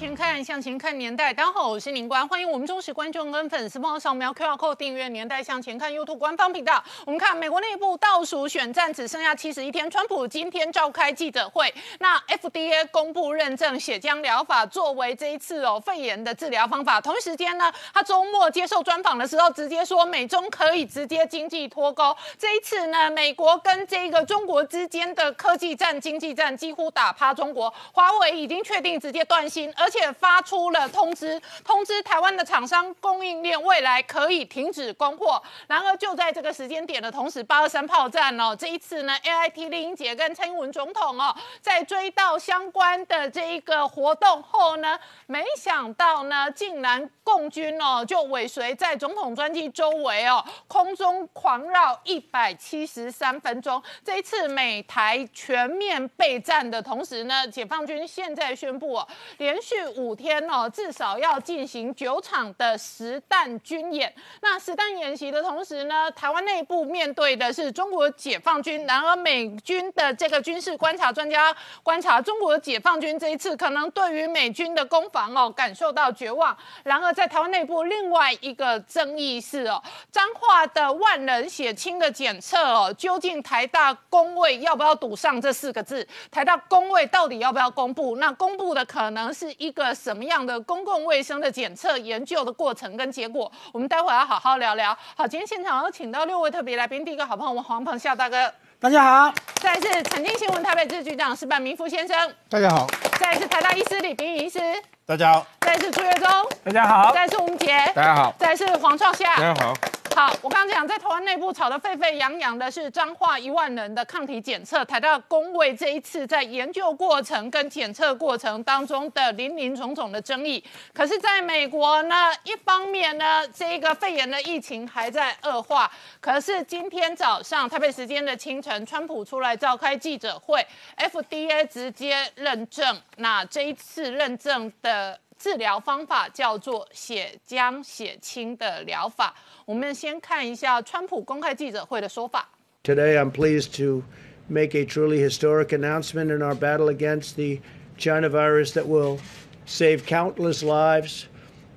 前看，向前看年代。大家好，我是林官，欢迎我们忠实观众跟粉丝朋友扫描 QR Code 订阅《年代向前看》YouTube 官方频道。我们看美国内部倒数选战只剩下七十一天，川普今天召开记者会，那 FDA 公布认证血浆疗法作为这一次哦肺炎的治疗方法。同一时间呢，他周末接受专访的时候直接说，美中可以直接经济脱钩。这一次呢，美国跟这个中国之间的科技战、经济战几乎打趴中国，华为已经确定直接断。而且发出了通知，通知台湾的厂商供应链未来可以停止供货。然而就在这个时间点的同时，八二三炮战哦，这一次呢，A I T 丽英姐跟蔡英文总统哦，在追到相关的这一个活动后呢，没想到呢，竟然共军哦就尾随在总统专机周围哦，空中狂绕一百七十三分钟。这一次美台全面备战的同时呢，解放军现在宣布哦。连续五天哦，至少要进行九场的实弹军演。那实弹演习的同时呢，台湾内部面对的是中国解放军。然而美军的这个军事观察专家观察，中国解放军这一次可能对于美军的攻防哦感受到绝望。然而在台湾内部另外一个争议是哦，彰化的万人血清的检测哦，究竟台大工位要不要堵上这四个字？台大工位到底要不要公布？那公布的可能？是一个什么样的公共卫生的检测研究的过程跟结果？我们待会要好好聊聊。好，今天现场要请到六位特别来宾，第一个好朋友我们黄鹏孝大哥，大家好；再是财经新闻台北支局长石板明夫先生，大家好；再是台大医师李炳医师，大家好；再是朱月忠，大家好；再是吴杰，大家好；再是黄创夏，大家好。好，我刚刚讲，在台湾内部吵得沸沸扬扬的是彰化一万人的抗体检测，台大工位这一次在研究过程跟检测过程当中的林林总总的争议。可是，在美国呢，一方面呢，这个肺炎的疫情还在恶化。可是今天早上台北时间的清晨，川普出来召开记者会，FDA 直接认证，那这一次认证的。治疗方法叫做血浆血清的疗法。我们先看一下川普公开记者会的说法。Today, I'm pleased to make a truly historic announcement in our battle against the China virus that will save countless lives.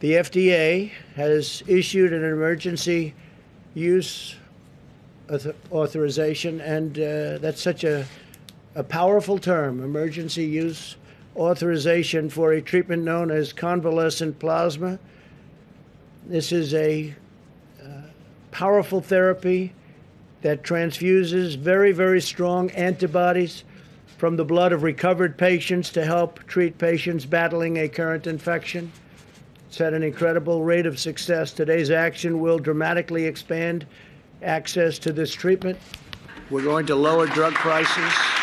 The FDA has issued an emergency use authorization, and uh, that's such a, a powerful term emergency use authorization for a treatment known as convalescent plasma. This is a uh, powerful therapy that transfuses very, very strong antibodies from the blood of recovered patients to help treat patients battling a current infection. It's had an incredible rate of success. Today's action will dramatically expand access to this treatment. We're going to lower drug prices.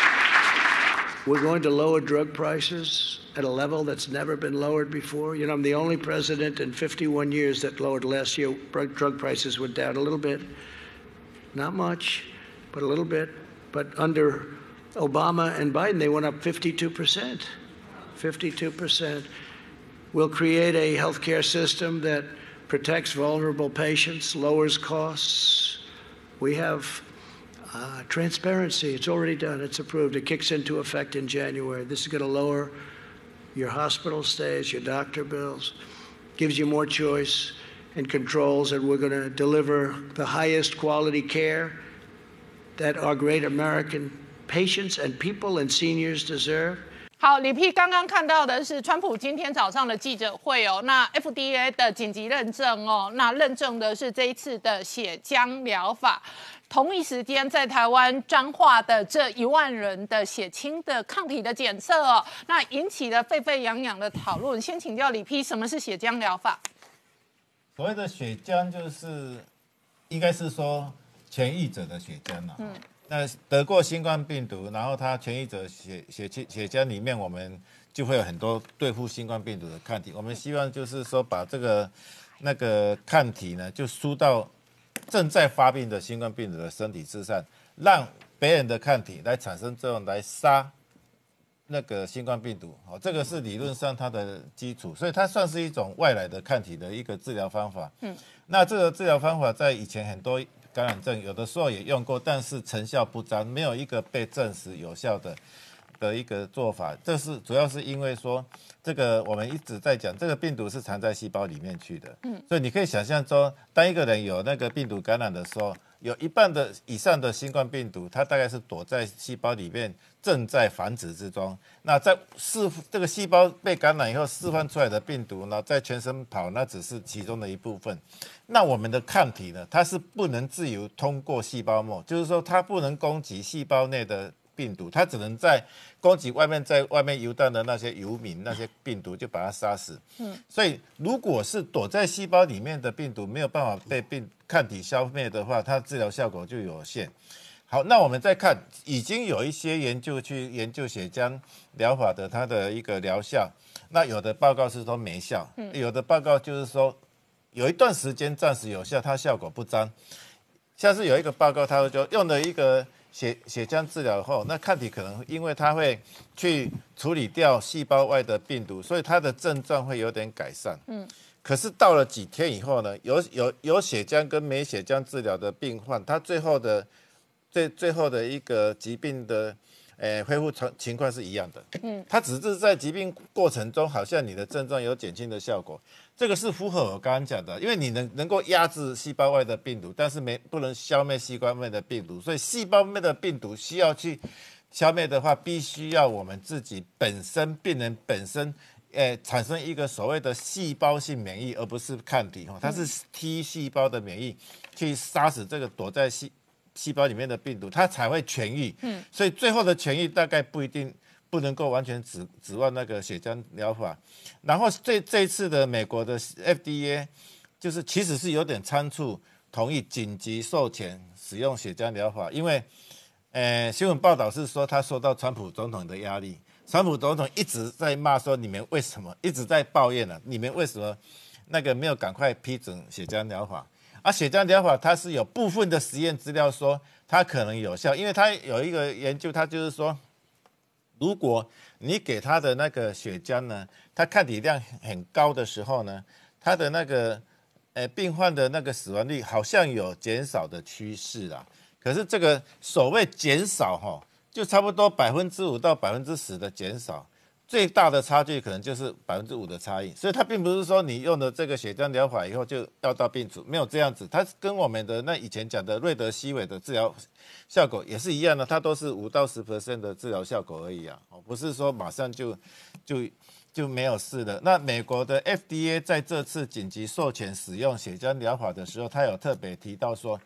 We're going to lower drug prices at a level that's never been lowered before. You know, I'm the only president in 51 years that lowered last year. Drug prices went down a little bit. Not much, but a little bit. But under Obama and Biden, they went up 52%. 52%. We'll create a healthcare system that protects vulnerable patients, lowers costs. We have uh, transparency, it's already done, it's approved. It kicks into effect in January. This is going to lower your hospital stays, your doctor bills, gives you more choice and controls, and we're going to deliver the highest quality care that our great American patients and people and seniors deserve. 好，李 P 刚刚看到的是川普今天早上的记者会哦，那 FDA 的紧急认证哦，那认证的是这一次的血浆疗法。同一时间，在台湾彰化的这一万人的血清的抗体的检测哦，那引起了沸沸扬扬的讨论。先请教李 P，什么是血浆疗法？所谓的血浆就是，应该是说痊愈者的血浆嘛。嗯。那得过新冠病毒，然后他痊愈者血血血浆里面，我们就会有很多对付新冠病毒的抗体。我们希望就是说，把这个那个抗体呢，就输到正在发病的新冠病毒的身体之上，让别人的抗体来产生作用，来杀那个新冠病毒，哦，这个是理论上它的基础，所以它算是一种外来的抗体的一个治疗方法。嗯，那这个治疗方法在以前很多感染症有的时候也用过，但是成效不彰，没有一个被证实有效的的一个做法。这是主要是因为说，这个我们一直在讲，这个病毒是藏在细胞里面去的。嗯，所以你可以想象说，当一个人有那个病毒感染的时候。有一半的以上的新冠病毒，它大概是躲在细胞里面，正在繁殖之中。那在释这个细胞被感染以后释放出来的病毒呢，在全身跑，那只是其中的一部分。那我们的抗体呢，它是不能自由通过细胞膜，就是说它不能攻击细胞内的。病毒它只能在攻击外面，在外面游荡的那些游民，那些病毒就把它杀死。嗯，所以如果是躲在细胞里面的病毒没有办法被病抗体消灭的话，它治疗效果就有限。好，那我们再看，已经有一些研究去研究血浆疗法的它的一个疗效。那有的报告是说没效，嗯有的报告就是说有一段时间暂时有效，它效果不彰。像是有一个报告，它就用了一个。血血浆治疗后，那抗体可能因为它会去处理掉细胞外的病毒，所以它的症状会有点改善。嗯，可是到了几天以后呢，有有有血浆跟没血浆治疗的病患，他最后的最最后的一个疾病的。诶，恢复情情况是一样的。嗯，它只是在疾病过程中，好像你的症状有减轻的效果。这个是符合我刚刚讲的，因为你能能够压制细胞外的病毒，但是没不能消灭细胞内的病毒。所以细胞内的病毒需要去消灭的话，必须要我们自己本身病人本身，诶，产生一个所谓的细胞性免疫，而不是抗体哈，它是 T 细胞的免疫去杀死这个躲在细。细胞里面的病毒，它才会痊愈。嗯，所以最后的痊愈大概不一定不能够完全指指望那个血浆疗法。然后这这一次的美国的 FDA 就是其实是有点仓促同意紧急授权使用血浆疗法，因为呃新闻报道是说他受到川普总统的压力，川普总统一直在骂说你们为什么一直在抱怨呢？你们为什么那个没有赶快批准血浆疗法？而血浆疗法它是有部分的实验资料说它可能有效，因为它有一个研究，它就是说，如果你给他的那个血浆呢，它抗体量很高的时候呢，它的那个呃病患的那个死亡率好像有减少的趋势啦。可是这个所谓减少哈，就差不多百分之五到百分之十的减少。最大的差距可能就是百分之五的差异，所以它并不是说你用了这个血浆疗法以后就药到病除，没有这样子。它跟我们的那以前讲的瑞德西韦的治疗效果也是一样的，它都是五到十 percent 的治疗效果而已啊，哦，不是说马上就就就没有事的。那美国的 FDA 在这次紧急授权使用血浆疗法的时候，它有特别提到说，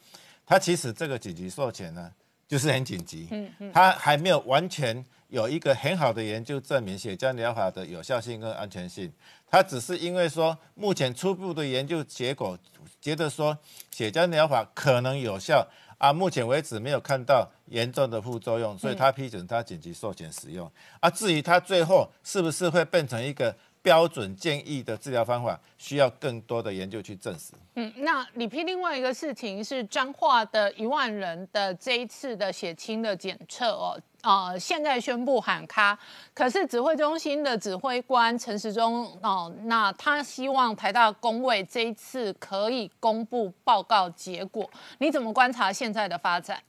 它其实这个紧急授权呢，就是很紧急，嗯嗯，他还没有完全。有一个很好的研究证明血浆疗法的有效性跟安全性，他只是因为说目前初步的研究结果觉得说血浆疗法可能有效啊，目前为止没有看到严重的副作用，所以他批准他紧急授权使用。啊，至于他最后是不是会变成一个？标准建议的治疗方法需要更多的研究去证实。嗯，那李批另外一个事情是彰化的一万人的这一次的血清的检测哦，呃，现在宣布喊卡，可是指挥中心的指挥官陈时中哦，那他希望台大工位这一次可以公布报告结果，你怎么观察现在的发展？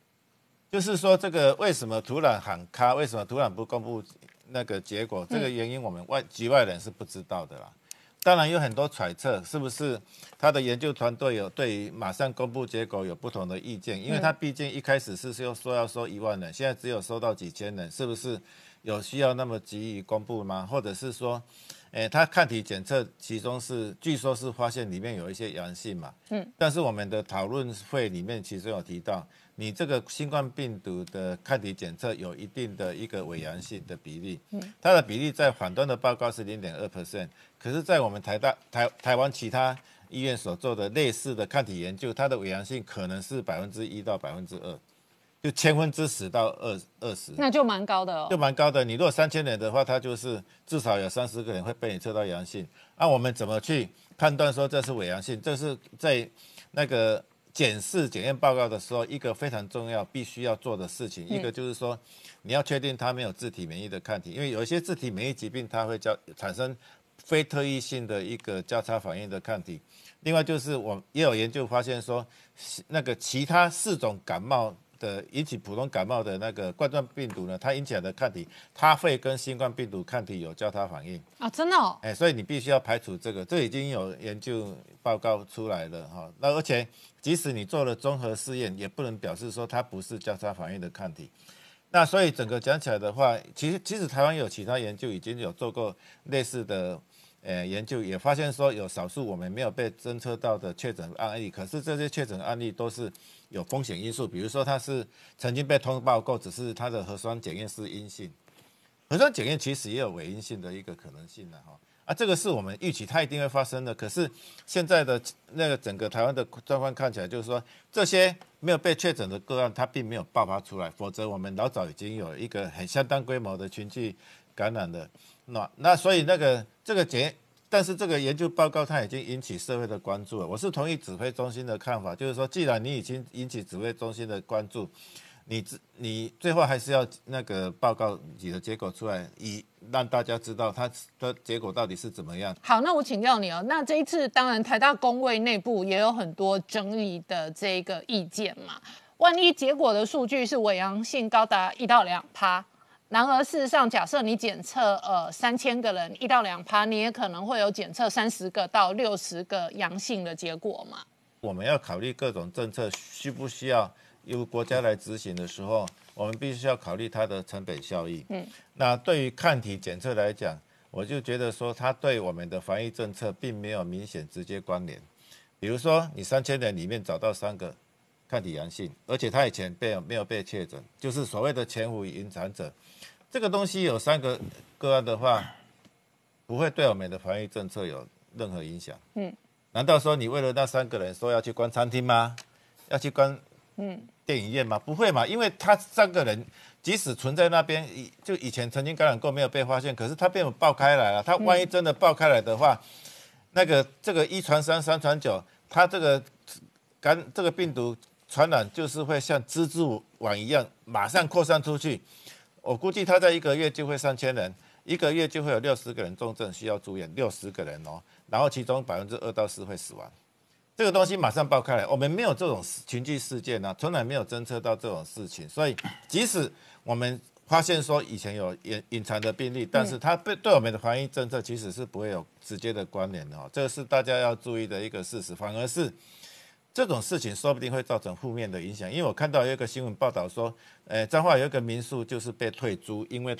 就是说这个为什么突然喊卡？为什么突然不公布？那个结果，这个原因我们外局外人是不知道的啦。当然有很多揣测，是不是他的研究团队有对于马上公布结果有不同的意见？因为他毕竟一开始是说说要收一万人，现在只有收到几千人，是不是有需要那么急于公布吗？或者是说，诶，他抗体检测其中是据说是发现里面有一些阳性嘛？嗯，但是我们的讨论会里面其实有提到。你这个新冠病毒的抗体检测有一定的一个伪阳性的比例，嗯，它的比例在反端的报告是零点二 percent，可是，在我们台大台台湾其他医院所做的类似的抗体研究，它的伪阳性可能是百分之一到百分之二，就千分之十到二二十，那就蛮高的哦，就蛮高的。你如果三千人的话，它就是至少有三十个人会被你测到阳性。那我们怎么去判断说这是伪阳性？这是在那个。检视检验报告的时候，一个非常重要必须要做的事情，一个就是说你要确定它没有自体免疫的抗体，因为有一些自体免疫疾病它会交产生非特异性的一个交叉反应的抗体。另外就是我也有研究发现说，那个其他四种感冒。的引起普通感冒的那个冠状病毒呢，它引起来的抗体，它会跟新冠病毒抗体有交叉反应啊，真的哦，哎，所以你必须要排除这个，这已经有研究报告出来了哈。那而且即使你做了综合试验，也不能表示说它不是交叉反应的抗体。那所以整个讲起来的话，其实其实台湾有其他研究已经有做过类似的。呃，研究也发现说，有少数我们没有被侦测到的确诊案例，可是这些确诊案例都是有风险因素，比如说他是曾经被通报过，只是他的核酸检验是阴性，核酸检验其实也有伪阴性的一个可能性的哈，啊，这个是我们预期它一定会发生的，可是现在的那个整个台湾的状况看起来就是说，这些没有被确诊的个案它并没有爆发出来，否则我们老早已经有一个很相当规模的群聚感染的。那那所以那个这个检，但是这个研究报告它已经引起社会的关注了。我是同意指挥中心的看法，就是说，既然你已经引起指挥中心的关注，你你最后还是要那个报告你的结果出来，以让大家知道它的结果到底是怎么样。好，那我请教你哦，那这一次当然台大工位内部也有很多争议的这个意见嘛，万一结果的数据是伪阳性高达一到两趴。然而，事实上，假设你检测呃三千个人一到两趴，你也可能会有检测三十个到六十个阳性的结果嘛？我们要考虑各种政策需不需要由国家来执行的时候，我们必须要考虑它的成本效益。嗯，那对于抗体检测来讲，我就觉得说它对我们的防疫政策并没有明显直接关联。比如说，你三千人里面找到三个抗体阳性，而且他以前被没有被确诊，就是所谓的潜伏隐藏者。这个东西有三个个案的话，不会对我们的防疫政策有任何影响。嗯，难道说你为了那三个人说要去关餐厅吗？要去关嗯电影院吗？不会嘛，因为他三个人即使存在那边，就以前曾经感染过没有被发现，可是他被我爆开来了。他万一真的爆开来的话，那个这个一传三，三传九，他这个感这个病毒传染就是会像蜘蛛网一样马上扩散出去。我估计他在一个月就会上千人，一个月就会有六十个人重症需要住院，六十个人哦，然后其中百分之二到四会死亡，这个东西马上爆开来，我们没有这种群聚事件呢，从来没有侦测到这种事情，所以即使我们发现说以前有隐隐藏的病例，但是它对对我们的防疫政策其实是不会有直接的关联的哦，这个是大家要注意的一个事实，反而是。这种事情说不定会造成负面的影响，因为我看到有一个新闻报道说，呃，彰化有一个民宿就是被退租，因为，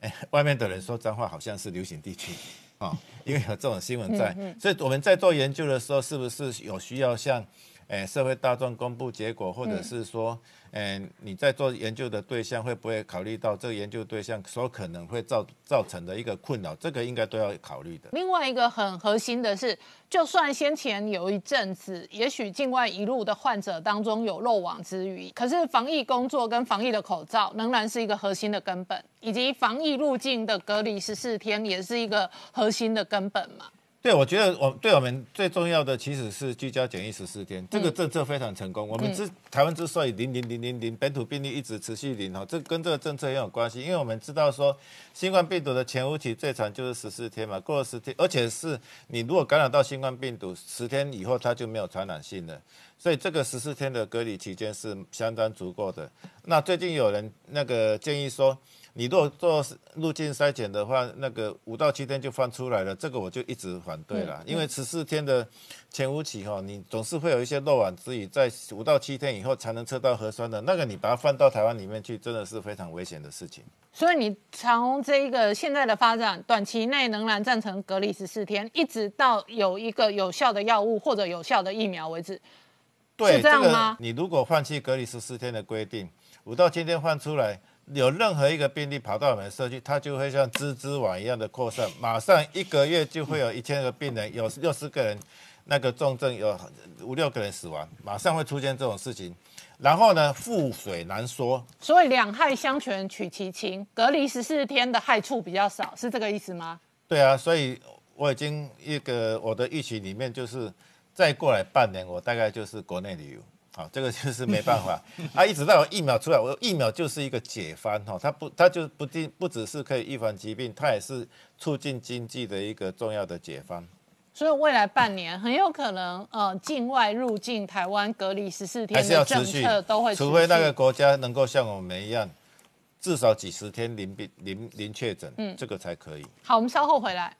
哎，外面的人说彰化好像是流行地区，啊，因为有这种新闻在，所以我们在做研究的时候，是不是有需要向，呃，社会大众公布结果，或者是说？嗯，你在做研究的对象会不会考虑到这个研究对象所可能会造造成的一个困扰？这个应该都要考虑的。另外一个很核心的是，就算先前有一阵子，也许境外一路的患者当中有漏网之鱼，可是防疫工作跟防疫的口罩仍然是一个核心的根本，以及防疫路径的隔离十四天也是一个核心的根本嘛。对，我觉得我对我们最重要的其实是居家检疫十四天，这个政策非常成功。我们之台湾之所以零零零零零本土病例一直持续零哈，这跟这个政策也有关系。因为我们知道说，新冠病毒的潜伏期最长就是十四天嘛，过了十天，而且是你如果感染到新冠病毒十天以后，它就没有传染性了，所以这个十四天的隔离期间是相当足够的。那最近有人那个建议说。你如果做路径筛检的话，那个五到七天就放出来了，这个我就一直反对了，因为十四天的潜伏期哈，你总是会有一些漏网之鱼，在五到七天以后才能测到核酸的那个，你把它放到台湾里面去，真的是非常危险的事情。所以你从这一个现在的发展，短期内仍然赞成隔离十四天，一直到有一个有效的药物或者有效的疫苗为止，是这样吗？你如果放弃隔离十四天的规定，五到七天放出来。有任何一个病例跑到我们社区，它就会像蜘蛛网一样的扩散，马上一个月就会有一千个病人，有六十个人那个重症，有五六个人死亡，马上会出现这种事情。然后呢，覆水难收。所以两害相权取其轻，隔离十四天的害处比较少，是这个意思吗？对啊，所以我已经一个我的预期里面就是。再过来半年，我大概就是国内旅游。好，这个就是没办法 啊！一直到有疫苗出来，我疫苗就是一个解方哈，它不，它就不定不只是可以预防疾病，它也是促进经济的一个重要的解方。所以未来半年很有可能，呃，境外入境台湾隔离十四天的政策都会，除非那个国家能够像我们一样，至少几十天零病零零确诊，嗯，这个才可以。好，我们稍后回来。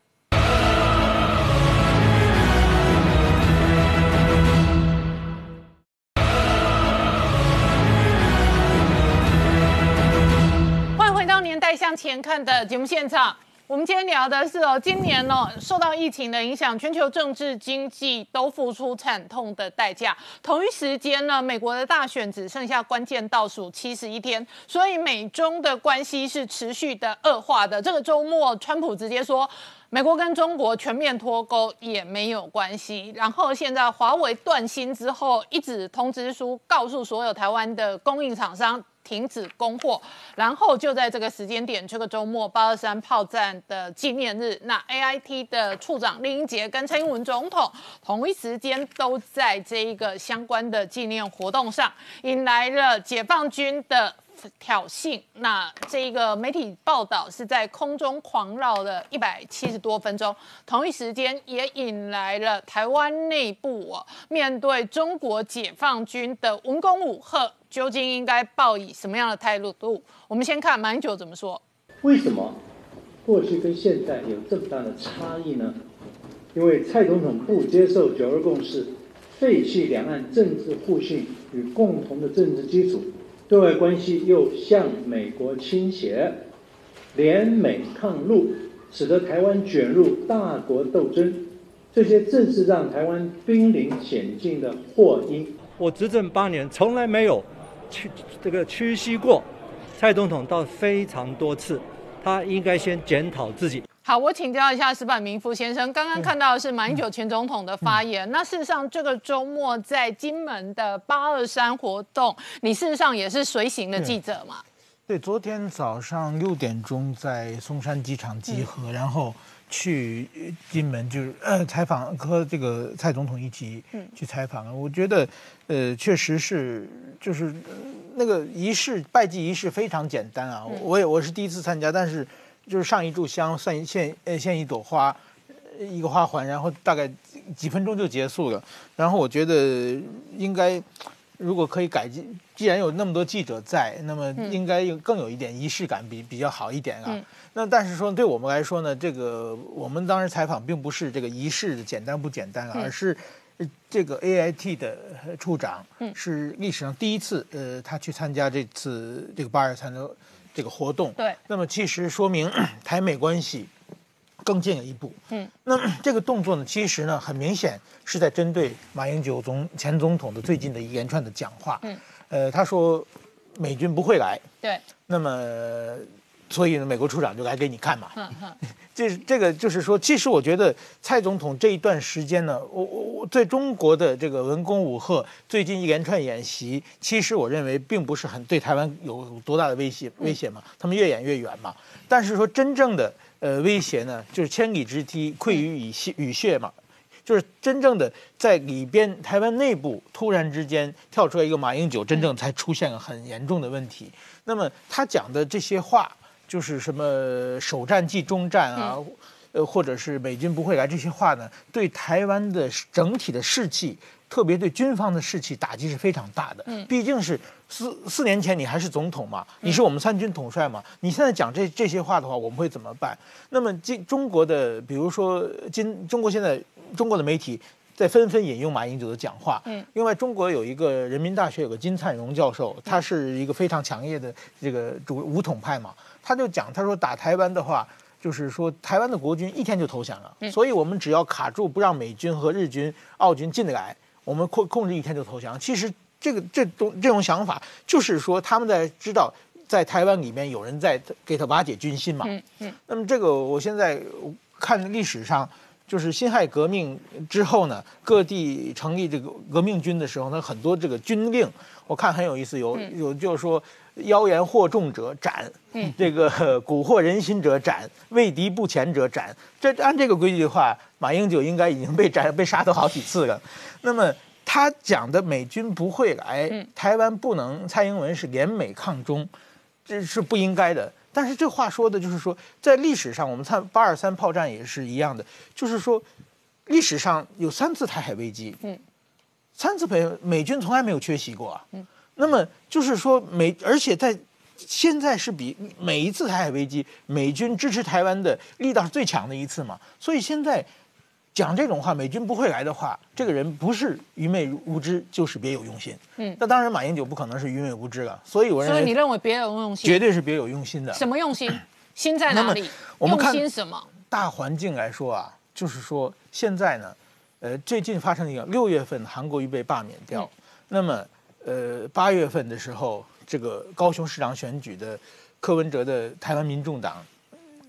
前看的节目现场，我们今天聊的是哦，今年哦受到疫情的影响，全球政治经济都付出惨痛的代价。同一时间呢，美国的大选只剩下关键倒数七十一天，所以美中的关系是持续的恶化的。这个周末，川普直接说，美国跟中国全面脱钩也没有关系。然后现在华为断芯之后，一纸通知书告诉所有台湾的供应厂商。停止供货，然后就在这个时间点，这个周末八二三炮战的纪念日，那 A I T 的处长林英杰跟蔡英文总统同一时间都在这一个相关的纪念活动上，引来了解放军的。挑衅，那这一个媒体报道是在空中狂绕了一百七十多分钟，同一时间也引来了台湾内部哦，面对中国解放军的文攻武吓，究竟应该抱以什么样的态度？我们先看马英九怎么说。为什么过去跟现在有这么大的差异呢？因为蔡总统不接受九二共识，废弃两岸政治互信与共同的政治基础。对外关系又向美国倾斜，联美抗陆，使得台湾卷入大国斗争，这些正是让台湾濒临险境的祸因。我执政八年，从来没有屈这个屈膝过，蔡总统到非常多次，他应该先检讨自己。好，我请教一下石板明夫先生，刚刚看到的是马英九前总统的发言。那事实上，这个周末在金门的八二三活动，你事实上也是随行的记者嘛？对，昨天早上六点钟在松山机场集合，然后去金门，就是呃采访和这个蔡总统一起去采访。我觉得，呃，确实是就是那个仪式拜祭仪式非常简单啊。我也我是第一次参加，但是。就是上一炷香，献献呃献一朵花，一个花环，然后大概几分钟就结束了。然后我觉得应该，如果可以改进，既然有那么多记者在，那么应该有更有一点仪式感，比比较好一点啊。那但是说对我们来说呢，这个我们当时采访并不是这个仪式简单不简单，而是这个 A I T 的处长是历史上第一次，呃，他去参加这次这个八二三的。这个活动，对，那么其实说明 台美关系更进了一步。嗯，那这个动作呢，其实呢，很明显是在针对马英九总前总统的最近的一连串的讲话。嗯，呃，他说美军不会来。对，那么。所以呢，美国处长就来给你看嘛。这这个就是说，其实我觉得蔡总统这一段时间呢，我我我对中国的这个文攻武赫，最近一连串演习，其实我认为并不是很对台湾有多大的威胁威胁嘛。他们越演越远嘛。但是说真正的呃威胁呢，就是千里之堤溃于蚁穴蚁穴嘛，就是真正的在里边台湾内部突然之间跳出来一个马英九，真正才出现了很严重的问题。那么他讲的这些话。就是什么首战即终战啊，呃，或者是美军不会来这些话呢？对台湾的整体的士气，特别对军方的士气打击是非常大的。嗯，毕竟是四四年前你还是总统嘛，你是我们三军统帅嘛，你现在讲这这些话的话，我们会怎么办？那么今中国的，比如说今中国现在中国的媒体在纷纷引用马英九的讲话。嗯，另外中国有一个人民大学有个金灿荣教授，他是一个非常强烈的这个主武统派嘛。他就讲，他说打台湾的话，就是说台湾的国军一天就投降了，所以我们只要卡住不让美军和日军、澳军进得来，我们控控制一天就投降。其实这个这种这种想法，就是说他们在知道在台湾里面有人在给他瓦解军心嘛。嗯嗯。那么这个我现在看历史上，就是辛亥革命之后呢，各地成立这个革命军的时候，呢，很多这个军令，我看很有意思，有有就是说。妖言惑众者斩，嗯，这个 蛊惑人心者斩，畏敌不前者斩。这按这个规矩的话，马英九应该已经被斩 被杀都好几次了。那么他讲的美军不会来，台湾不能，蔡英文是联美抗中，这是不应该的。但是这话说的就是说，在历史上，我们看八二三炮战也是一样的，就是说，历史上有三次台海危机，嗯，三次美美军从来没有缺席过啊，嗯，那么就是说美，而且在现在是比每一次台海危机，美军支持台湾的力道是最强的一次嘛，所以现在。讲这种话，美军不会来的话，这个人不是愚昧无知，就是别有用心。嗯，那当然，马英九不可能是愚昧无知了。所以我认为，所以你认为别有用心，绝对是别有用心的。什么用心？心在哪里？我们看什么？大环境来说啊，就是说现在呢，呃，最近发生一个六月份韩国瑜被罢免掉，那么呃八月份的时候，这个高雄市长选举的柯文哲的台湾民众党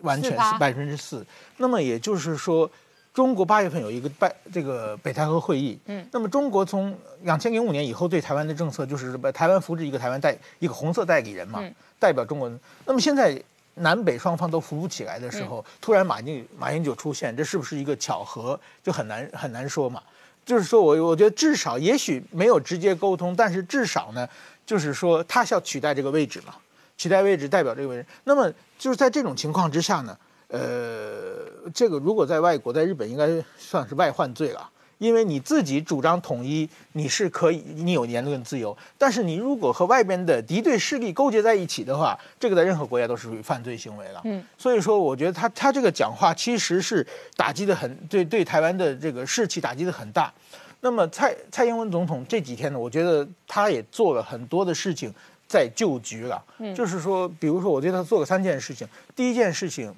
完全是百分之四，那么也就是说。中国八月份有一个拜这个北戴河会议，嗯，那么中国从两千零五年以后对台湾的政策就是把台湾扶植一个台湾代一个红色代理人嘛，代表中国。那么现在南北双方都扶不起来的时候，突然马英马英九出现，这是不是一个巧合？就很难很难说嘛。就是说我我觉得至少也许没有直接沟通，但是至少呢，就是说他是要取代这个位置嘛，取代位置代表这个位置。那么就是在这种情况之下呢？呃，这个如果在外国，在日本应该算是外患罪了，因为你自己主张统一，你是可以，你有言论自由，但是你如果和外边的敌对势力勾结在一起的话，这个在任何国家都是属于犯罪行为了。嗯，所以说，我觉得他他这个讲话其实是打击的很，对对台湾的这个士气打击的很大。那么蔡蔡英文总统这几天呢，我觉得他也做了很多的事情在救局了。嗯，就是说，比如说，我觉得他做了三件事情，第一件事情。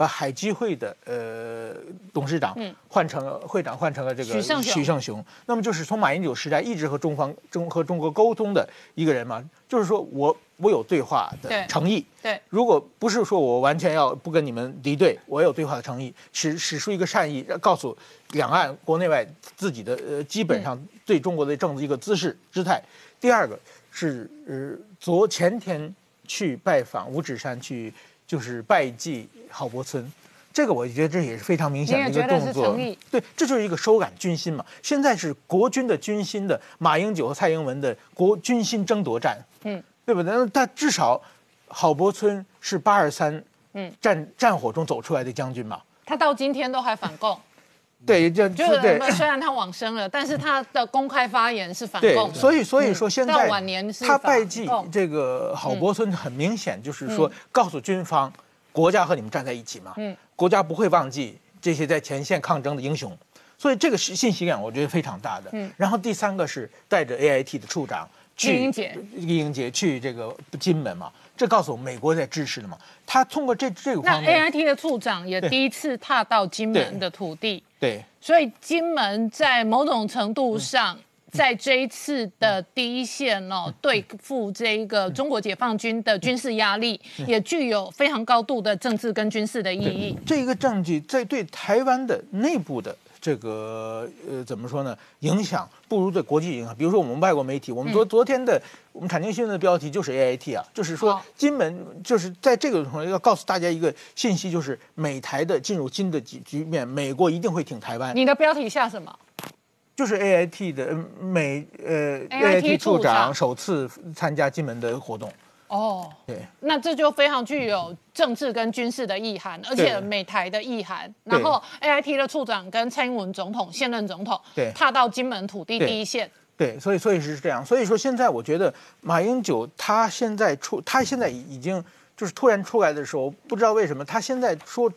把海基会的呃董事长换成了会长，换成了这个许胜雄。那么就是从马英九时代一直和中方中和中国沟通的一个人嘛，就是说我我有对话的诚意。对，如果不是说我完全要不跟你们敌对，我有对话的诚意，使使出一个善意，告诉两岸国内外自己的呃基本上对中国的政治一个姿势姿态。第二个是呃昨前天去拜访五指山去。就是拜祭郝柏村，这个我觉得这也是非常明显的一个动作。对，这就是一个收揽军心嘛。现在是国军的军心的马英九和蔡英文的国军心争夺战，嗯，对不对？但至少郝柏村是八二三嗯战战火中走出来的将军嘛。他到今天都还反共。对，就就虽然他往生了，但是他的公开发言是反共。所以所以说现在晚年他拜祭这个郝柏村，很明显就是说告诉军方，国家和你们站在一起嘛，嗯，国家不会忘记这些在前线抗争的英雄，所以这个是信息量，我觉得非常大的。嗯，然后第三个是带着 AIT 的处长去英杰，英杰去这个金门嘛。这告诉我们，美国在支持的嘛。他通过这这个方面，那 A I T 的处长也第一次踏到金门的土地，对，所以金门在某种程度上，在这一次的第一线哦，对付这一个中国解放军的军事压力，也具有非常高度的政治跟军事的意义。这一个证据在对台湾的内部的。这个呃，怎么说呢？影响不如对国际影响。比如说我们外国媒体，我们昨昨天的我们产经新闻的标题就是 A I T 啊，就是说金门就是在这个时要告诉大家一个信息，就是美台的进入新的局局面，美国一定会挺台湾。你的标题下什么？就是 A I T 的美呃 A I T 处长首次参加金门的活动。哦，对，那这就非常具有政治跟军事的意涵，而且美台的意涵。然后 A I T 的处长跟蔡英文总统现任总统，对，踏到金门土地第一线。对，所以所以是这样。所以说现在我觉得马英九他现在出，他现在已经就是突然出来的时候，不知道为什么他现在说。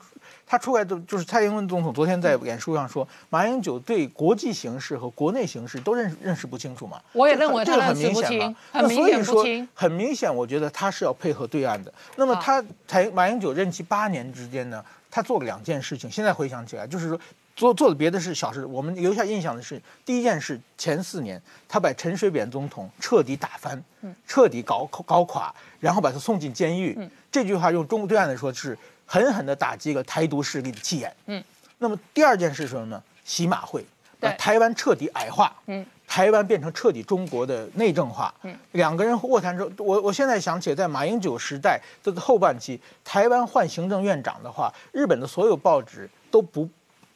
他出来的就是蔡英文总统昨天在演说上说，马英九对国际形势和国内形势都认识认识不清楚嘛？我也认为这个很明显嘛。那所以说很明显，我觉得他是要配合对岸的。那么他才马英九任期八年之间呢，他做了两件事情。现在回想起来，就是说做做的别的是小事。我们留下印象的是，第一件事前四年，他把陈水扁总统彻底打翻，彻底搞搞垮，然后把他送进监狱。这句话用中国对岸来说是。狠狠地打击了台独势力的气焰。嗯，那么第二件事是什么呢？洗马会，把台湾彻底矮化。嗯，台湾变成彻底中国的内政化。嗯，两个人卧谈之后，我我现在想起，在马英九时代这个后半期，台湾换行政院长的话，日本的所有报纸都不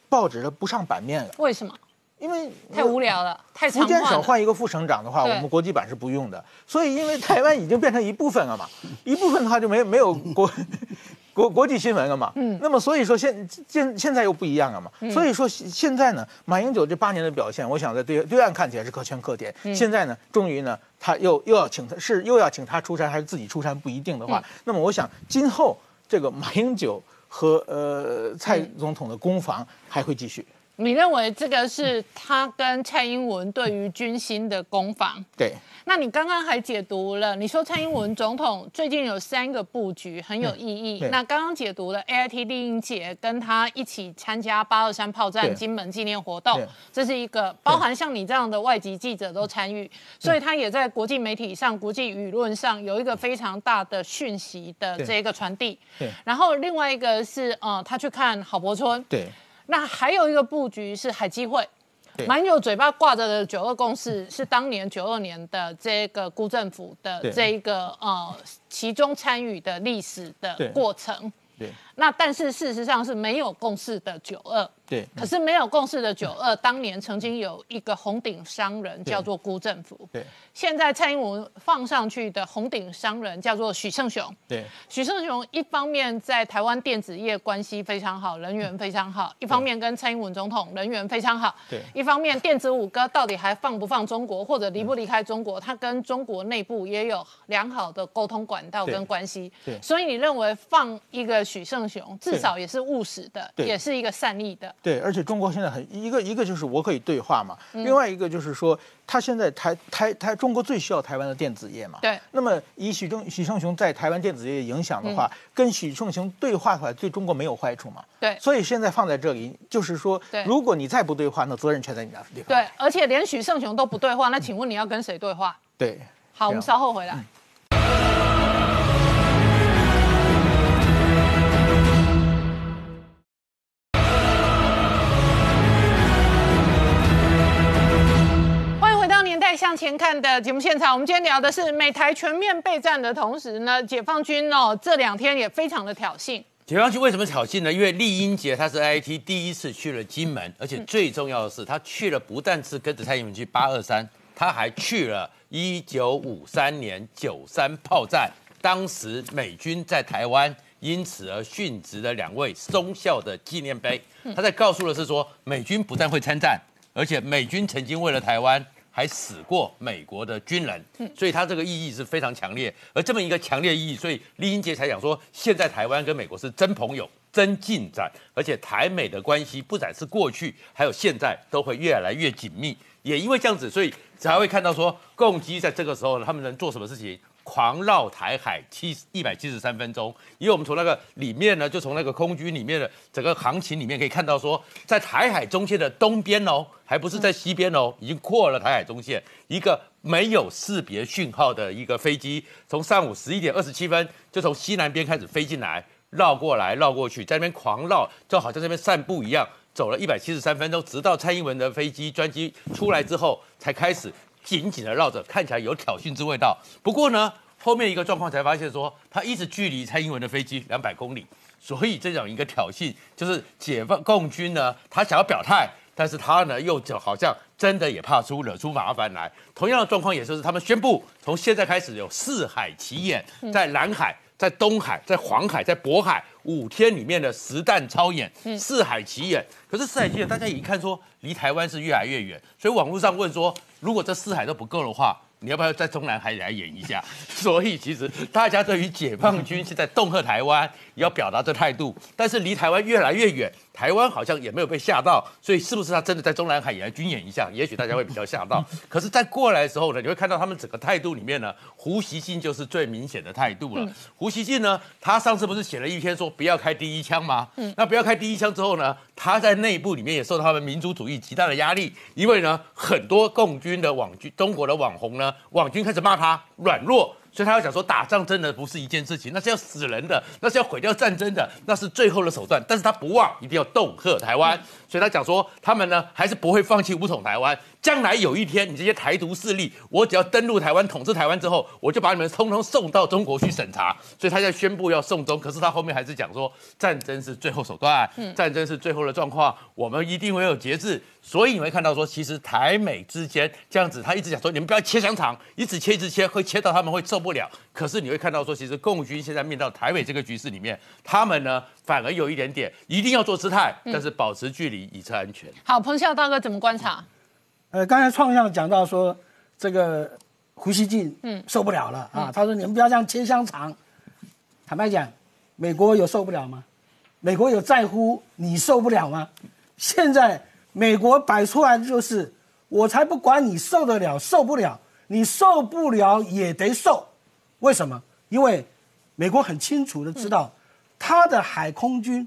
报纸都不上版面了。为什么？因为太无聊了，太福建省。换一个副省长的话，我们国际版是不用的。所以，因为台湾已经变成一部分了嘛，一部分的话就没没有国国国际新闻了嘛。嗯。那么，所以说现现现在又不一样了嘛。所以说现在呢，马英九这八年的表现，我想在对对岸看起来是可圈可点。现在呢，终于呢，他又又要请他是又要请他出山，还是自己出山不一定的话，那么我想今后这个马英九和呃蔡总统的攻防还会继续。你认为这个是他跟蔡英文对于军心的攻防？对。那你刚刚还解读了，你说蔡英文总统最近有三个布局很有意义。那刚刚解读了 A I T 丽英姐跟他一起参加八二三炮战金门纪念活动，这是一个包含像你这样的外籍记者都参与，所以他也在国际媒体上、国际舆论上有一个非常大的讯息的这个传递。对。然后另外一个是，呃，他去看郝柏村。对。那还有一个布局是海基会，蛮有嘴巴挂着的九二共识是当年九二年的这个辜政府的这一个呃其中参与的历史的过程。对，那但是事实上是没有共识的九二。对，可是没有共识的九二，当年曾经有一个红顶商人叫做辜政府。对，现在蔡英文放上去的红顶商人叫做许胜雄。对，许胜雄一方面在台湾电子业关系非常好，人缘非常好；一方面跟蔡英文总统人缘非常好。对，一方面电子五哥到底还放不放中国，或者离不离开中国，他跟中国内部也有良好的沟通管道跟关系。对，所以你认为放一个许胜雄，至少也是务实的，也是一个善意的。对，而且中国现在很一个一个就是我可以对话嘛，另外一个就是说，他现在台台台中国最需要台湾的电子业嘛。对。那么以许正许胜雄在台湾电子业影响的话，跟许胜雄对话的话，对中国没有坏处嘛。对。所以现在放在这里，就是说，如果你再不对话，那责任全在你那地方。对，而且连许胜雄都不对话，那请问你要跟谁对话？对。好，我们稍后回来。向前看的节目现场，我们今天聊的是美台全面备战的同时呢，解放军哦这两天也非常的挑衅。解放军为什么挑衅呢？因为厉英杰他是 I T 第一次去了金门，而且最重要的是，他去了不但是跟着蔡英文去八二三，他还去了一九五三年九三炮战，当时美军在台湾因此而殉职的两位忠孝的纪念碑。他在告诉的是说，美军不但会参战，而且美军曾经为了台湾。还死过美国的军人，所以他这个意义是非常强烈。而这么一个强烈意义，所以李英杰才讲说，现在台湾跟美国是真朋友、真进展，而且台美的关系不只是过去，还有现在都会越来越紧密。也因为这样子，所以才会看到说，共机在这个时候他们能做什么事情？狂绕台海七一百七十三分钟，因为我们从那个里面呢，就从那个空军里面的整个行情里面可以看到，说在台海中线的东边哦，还不是在西边哦，已经过了台海中线，一个没有识别讯号的一个飞机，从上午十一点二十七分就从西南边开始飞进来，绕过来绕过去，在那边狂绕，就好像这边散步一样，走了一百七十三分钟，直到蔡英文的飞机专机出来之后，才开始。紧紧的绕着，看起来有挑衅之味道。不过呢，后面一个状况才发现说，他一直距离蔡英文的飞机两百公里，所以这种一个挑衅，就是解放共军呢，他想要表态，但是他呢又就好像真的也怕出惹出麻烦来。同样的状况也就是他们宣布，从现在开始有四海奇演，在南海、在东海、在黄海、在渤海五天里面的实弹操演，四海奇演。可是四海奇演，大家一看说离台湾是越来越远，所以网络上问说。如果这四海都不够的话，你要不要在中南海来演一下？所以其实大家对于解放军是在恫吓台湾，要表达这态度，但是离台湾越来越远。台湾好像也没有被吓到，所以是不是他真的在中南海也来军演一下？也许大家会比较吓到。可是，在过来的时候呢，你会看到他们整个态度里面呢，胡锡进就是最明显的态度了。胡锡进呢，他上次不是写了一篇说不要开第一枪吗？嗯，那不要开第一枪之后呢，他在内部里面也受到他们民族主义极大的压力，因为呢，很多共军的网军、中国的网红呢，网军开始骂他软弱。所以他要讲说，打仗真的不是一件事情，那是要死人的，那是要毁掉战争的，那是最后的手段。但是他不忘，一定要恫吓台湾。所以他讲说，他们呢还是不会放弃武统台湾。将来有一天，你这些台独势力，我只要登陆台湾、统治台湾之后，我就把你们通通送到中国去审查。所以他在宣布要送中，可是他后面还是讲说，战争是最后手段，战争是最后的状况，我们一定会有节制。所以你会看到说，其实台美之间这样子，他一直讲说，你们不要切香肠，一直切一直切，会切到他们会受不了。可是你会看到说，其实共军现在面到台北这个局势里面，他们呢反而有一点点一定要做姿态，但是保持距离以策安全。好，彭笑大哥怎么观察？呃，刚才创相讲到说，这个胡锡进嗯受不了了啊，他说你们不要这样切香肠。坦白讲，美国有受不了吗？美国有在乎你受不了吗？现在美国摆出来的就是，我才不管你受得了受不了，你受不了也得受。为什么？因为美国很清楚的知道，他的海空军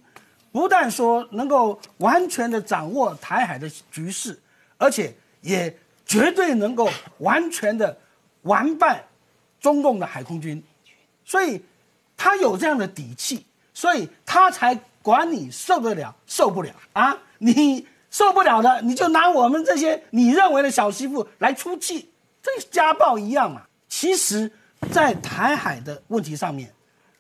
不但说能够完全的掌握台海的局势，而且也绝对能够完全的完败中共的海空军，所以他有这样的底气，所以他才管你受得了受不了啊！你受不了的，你就拿我们这些你认为的小媳妇来出气，这家暴一样嘛。其实，在台海的问题上面，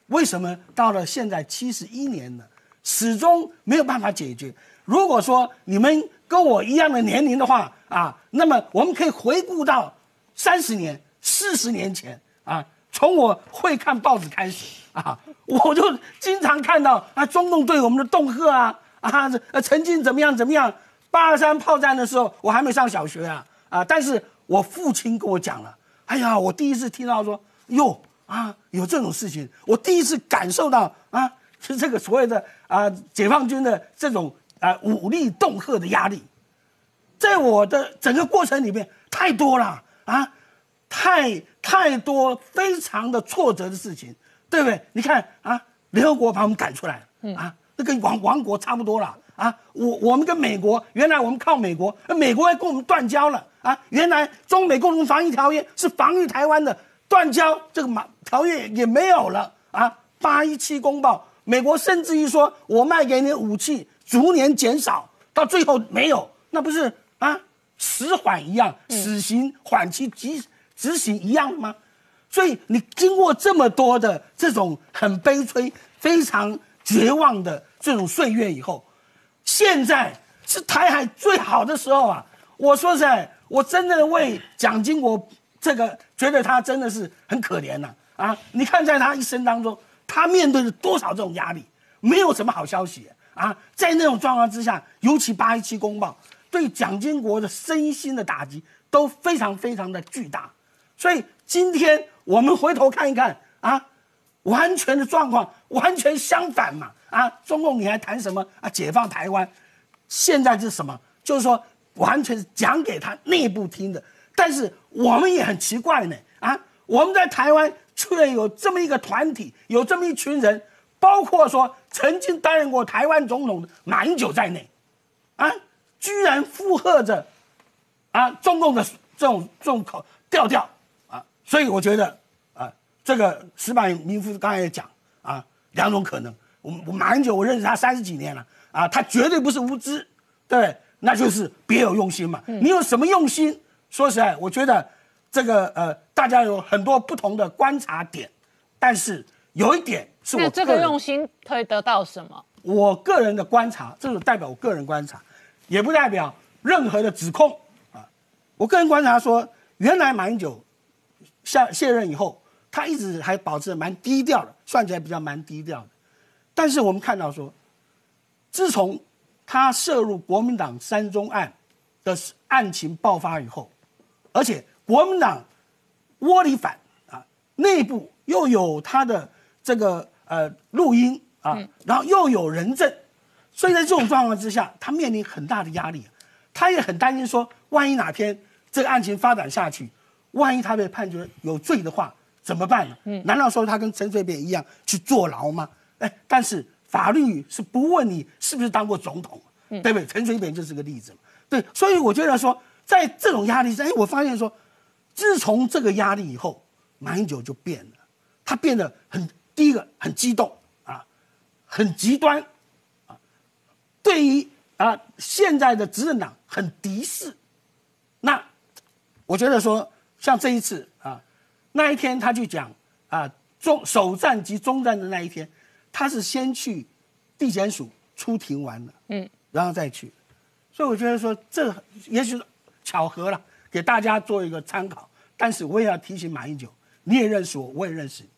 为什么到了现在七十一年了，始终没有办法解决？如果说你们跟我一样的年龄的话啊，那么我们可以回顾到三十年、四十年前啊，从我会看报纸开始啊，我就经常看到啊，中共对我们的恫吓啊啊，曾经怎么样怎么样。八二三炮战的时候，我还没上小学啊啊，但是我父亲跟我讲了，哎呀，我第一次听到说哟啊有这种事情，我第一次感受到啊是这个所谓的啊解放军的这种。啊，武力恫吓的压力，在我的整个过程里面太多了啊，太太多非常的挫折的事情，对不对？你看啊，联合国把我们赶出来了，啊，那跟亡亡国差不多了啊。我我们跟美国原来我们靠美国，美国还跟我们断交了啊。原来中美共同防御条约是防御台湾的，断交这个马条约也没有了啊。八一七公报，美国甚至于说我卖给你武器。逐年减少，到最后没有，那不是啊，死缓一样，死刑缓期执执行一样吗？所以你经过这么多的这种很悲催、非常绝望的这种岁月以后，现在是台海最好的时候啊！我说实在，我真的为蒋经国这个觉得他真的是很可怜呐啊！你看在他一生当中，他面对了多少这种压力，没有什么好消息。啊，在那种状况之下，尤其八一七公报对蒋经国的身心的打击都非常非常的巨大，所以今天我们回头看一看啊，完全的状况完全相反嘛啊，中共你还谈什么啊解放台湾？现在是什么？就是说完全是讲给他内部听的，但是我们也很奇怪呢啊，我们在台湾却有这么一个团体，有这么一群人。包括说曾经担任过台湾总统的马英九在内，啊，居然附和着，啊，中共的这种这种口调调，啊，所以我觉得，啊，这个石板民夫刚才也讲，啊，两种可能，我我马英九我认识他三十几年了，啊，他绝对不是无知，对，那就是别有用心嘛。你有什么用心？说实在，我觉得这个呃，大家有很多不同的观察点，但是有一点。是我这个用心可以得到什么？我个人的观察，这是代表我个人观察，也不代表任何的指控啊。我个人观察说，原来马英九下卸任以后，他一直还保持蛮低调的，算起来比较蛮低调的。但是我们看到说，自从他涉入国民党三中案的案情爆发以后，而且国民党窝里反啊，内部又有他的这个。呃，录音啊，然后又有人证，所以在这种状况之下，他面临很大的压力，他也很担心说，万一哪天这个案情发展下去，万一他被判决有罪的话，怎么办呢？嗯，难道说他跟陈水扁一样去坐牢吗？哎，但是法律是不问你是不是当过总统，对不对？陈水扁就是个例子嘛。对，所以我觉得说，在这种压力下，哎，我发现说，自从这个压力以后，马英九就变了，他变得很第一个很激动啊，很极端啊，对于啊现在的执政党很敌视。那我觉得说，像这一次啊，那一天他就讲啊中首战及中战的那一天，他是先去地检署出庭完了，嗯，然后再去，所以我觉得说这也许是巧合了，给大家做一个参考。但是我也要提醒马英九，你也认识我，我也认识你，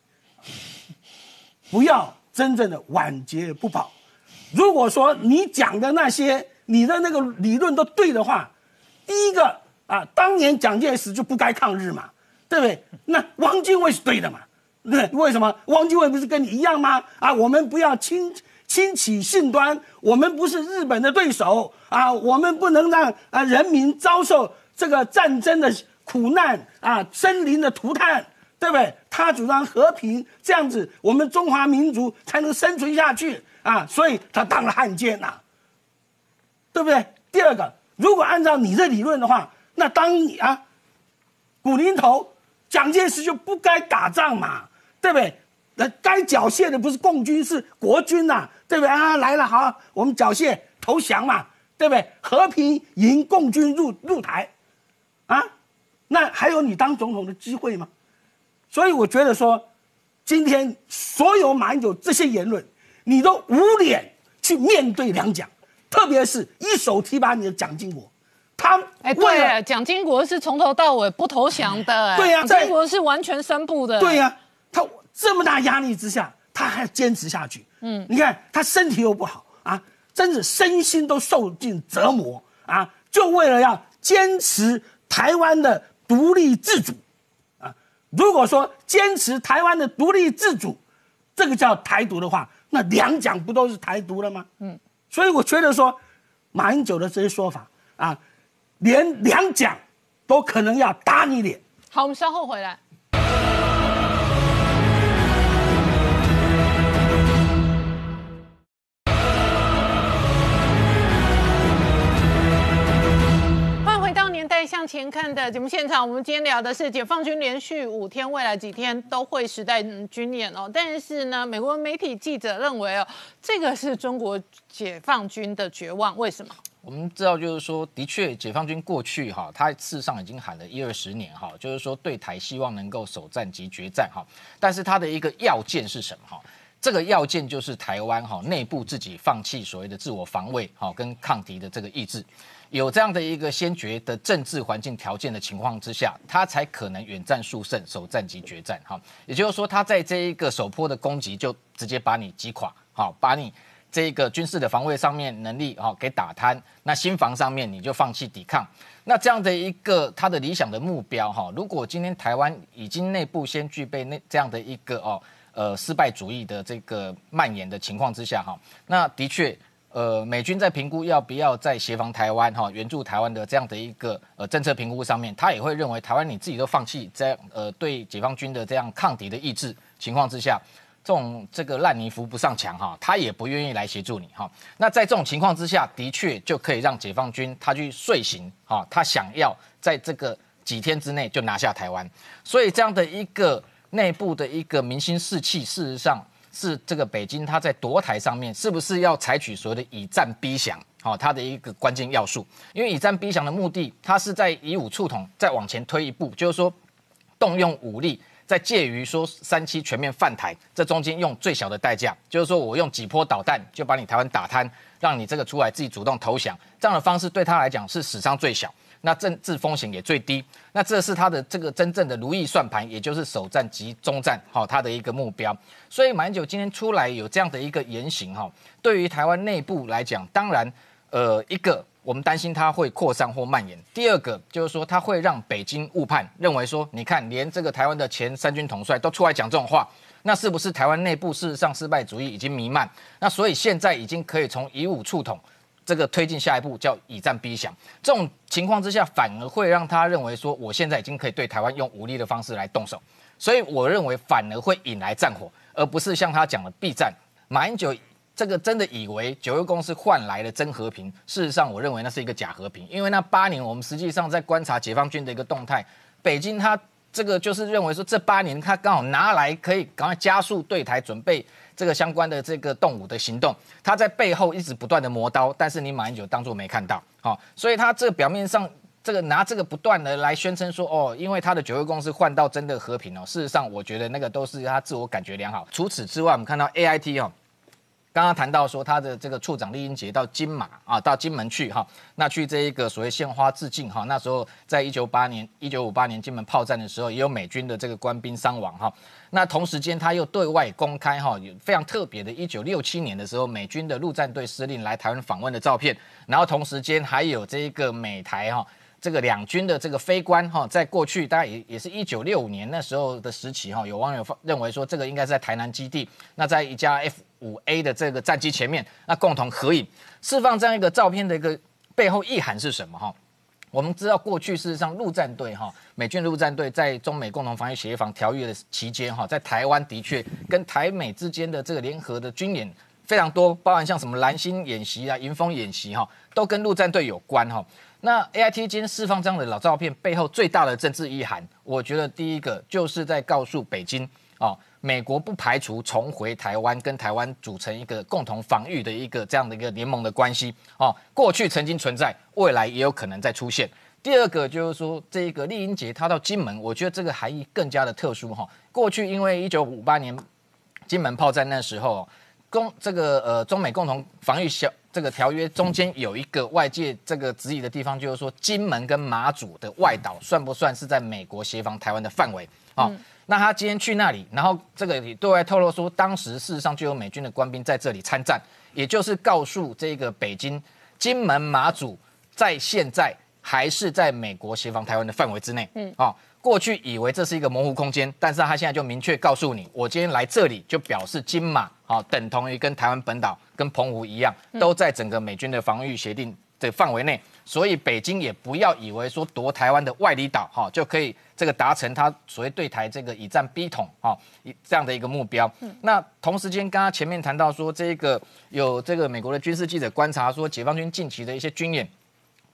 不要真正的晚节不保。如果说你讲的那些你的那个理论都对的话，第一个啊，当年蒋介石就不该抗日嘛，对不对？那汪精卫是对的嘛？对，为什么汪精卫不是跟你一样吗？啊，我们不要轻轻启信端，我们不是日本的对手啊，我们不能让啊人民遭受这个战争的。苦难啊，森林的涂炭，对不对？他主张和平，这样子我们中华民族才能生存下去啊！所以他当了汉奸呐，对不对？第二个，如果按照你的理论的话，那当你啊，古林头蒋介石就不该打仗嘛，对不对？那该缴械的不是共军，是国军呐，对不对啊？来了，好，我们缴械投降嘛，对不对？和平迎共军入入台，啊？那还有你当总统的机会吗？所以我觉得说，今天所有马英九这些言论，你都无脸去面对两蒋，特别是一手提拔你的蒋经国，他哎对，蒋经国是从头到尾不投降的，对呀，蒋经国是完全宣布的，对呀，他这么大压力之下，他还坚持下去，嗯，你看他身体又不好啊，真是身心都受尽折磨啊，就为了要坚持台湾的。独立自主，啊，如果说坚持台湾的独立自主，这个叫台独的话，那两蒋不都是台独了吗？嗯，所以我觉得说，马英九的这些说法啊，连两蒋都可能要打你脸。好，我们稍后回来。向前看的节目现场，我们今天聊的是解放军连续五天，未来几天都会时代军演哦。但是呢，美国媒体记者认为哦，这个是中国解放军的绝望。为什么？我们知道，就是说，的确，解放军过去哈，他事实上已经喊了一二十年哈，就是说对台希望能够首战及决战哈。但是他的一个要件是什么哈？这个要件就是台湾哈内部自己放弃所谓的自我防卫哈跟抗敌的这个意志。有这样的一个先决的政治环境条件的情况之下，他才可能远战速胜，首战即决战。哈，也就是说，他在这一个首波的攻击就直接把你击垮，好，把你这个军事的防卫上面能力哈给打瘫。那心防上面你就放弃抵抗。那这样的一个他的理想的目标哈，如果今天台湾已经内部先具备那这样的一个哦呃失败主义的这个蔓延的情况之下哈，那的确。呃，美军在评估要不要在协防台湾、哈援助台湾的这样的一个呃政策评估上面，他也会认为台湾你自己都放弃在呃对解放军的这样抗敌的意志情况之下，这种这个烂泥扶不上墙哈，他也不愿意来协助你哈。那在这种情况之下，的确就可以让解放军他去睡醒哈，他想要在这个几天之内就拿下台湾，所以这样的一个内部的一个民心士气，事实上。是这个北京，它在夺台上面是不是要采取所谓的以战逼降？好，它的一个关键要素。因为以战逼降的目的，它是在以武促统，再往前推一步，就是说动用武力，在介于说三七全面犯台这中间，用最小的代价，就是说我用几波导弹就把你台湾打瘫，让你这个出来自己主动投降，这样的方式对他来讲是史上最小。那政治风险也最低，那这是他的这个真正的如意算盘，也就是首战及中战，好，他的一个目标。所以马英九今天出来有这样的一个言行，哈，对于台湾内部来讲，当然，呃，一个我们担心它会扩散或蔓延；第二个就是说，它会让北京误判，认为说，你看，连这个台湾的前三军统帅都出来讲这种话，那是不是台湾内部事实上失败主义已经弥漫？那所以现在已经可以从以武促统。这个推进下一步叫以战逼降，这种情况之下，反而会让他认为说，我现在已经可以对台湾用武力的方式来动手，所以我认为反而会引来战火，而不是像他讲的避战。马英九这个真的以为九二共识换来了真和平，事实上我认为那是一个假和平，因为那八年我们实际上在观察解放军的一个动态，北京他这个就是认为说这八年他刚好拿来可以赶快加速对台准备这个相关的这个动武的行动，他在背后一直不断的磨刀，但是你马英九当作没看到，好，所以他这表面上这个拿这个不断的来宣称说哦，因为他的九月公司换到真的和平哦，事实上我觉得那个都是他自我感觉良好。除此之外，我们看到 A I T 哦。刚刚谈到说他的这个处长厉英杰到金马啊，到金门去哈，那去这一个所谓献花致敬哈，那时候在一九八年一九五八年金门炮战的时候，也有美军的这个官兵伤亡哈。那同时间他又对外公开哈，有非常特别的，一九六七年的时候，美军的陆战队司令来台湾访问的照片，然后同时间还有这一个美台哈。这个两军的这个飞官哈，在过去大概也也是一九六五年那时候的时期哈，有网友认为说这个应该是在台南基地，那在一架 F 五 A 的这个战机前面，那共同合影释放这样一个照片的一个背后意涵是什么哈？我们知道过去事实上陆战队哈，美军陆战队在中美共同防御协防条约的期间哈，在台湾的确跟台美之间的这个联合的军演非常多，包含像什么蓝星演习啊、迎风演习哈，都跟陆战队有关哈。那 A I T 今天释放这样的老照片背后最大的政治意涵，我觉得第一个就是在告诉北京哦，美国不排除重回台湾，跟台湾组成一个共同防御的一个这样的一个联盟的关系哦。过去曾经存在，未来也有可能再出现。第二个就是说，这个丽英杰他到金门，我觉得这个含义更加的特殊哈。过去因为一九五八年金门炮战那时候，共这个呃中美共同防御小。这个条约中间有一个外界这个质疑的地方，就是说金门跟马祖的外岛算不算是在美国协防台湾的范围？啊，那他今天去那里，然后这个也对外透露说，当时事实上就有美军的官兵在这里参战，也就是告诉这个北京，金门马祖在现在还是在美国协防台湾的范围之内。嗯，啊。过去以为这是一个模糊空间，但是他现在就明确告诉你，我今天来这里就表示金马，好等同于跟台湾本岛、跟澎湖一样，都在整个美军的防御协定的范围内，所以北京也不要以为说夺台湾的外里岛，哈就可以这个达成他所谓对台这个以战逼统，哈一这样的一个目标。那同时间，刚刚前面谈到说，这个有这个美国的军事记者观察说，解放军近期的一些军演。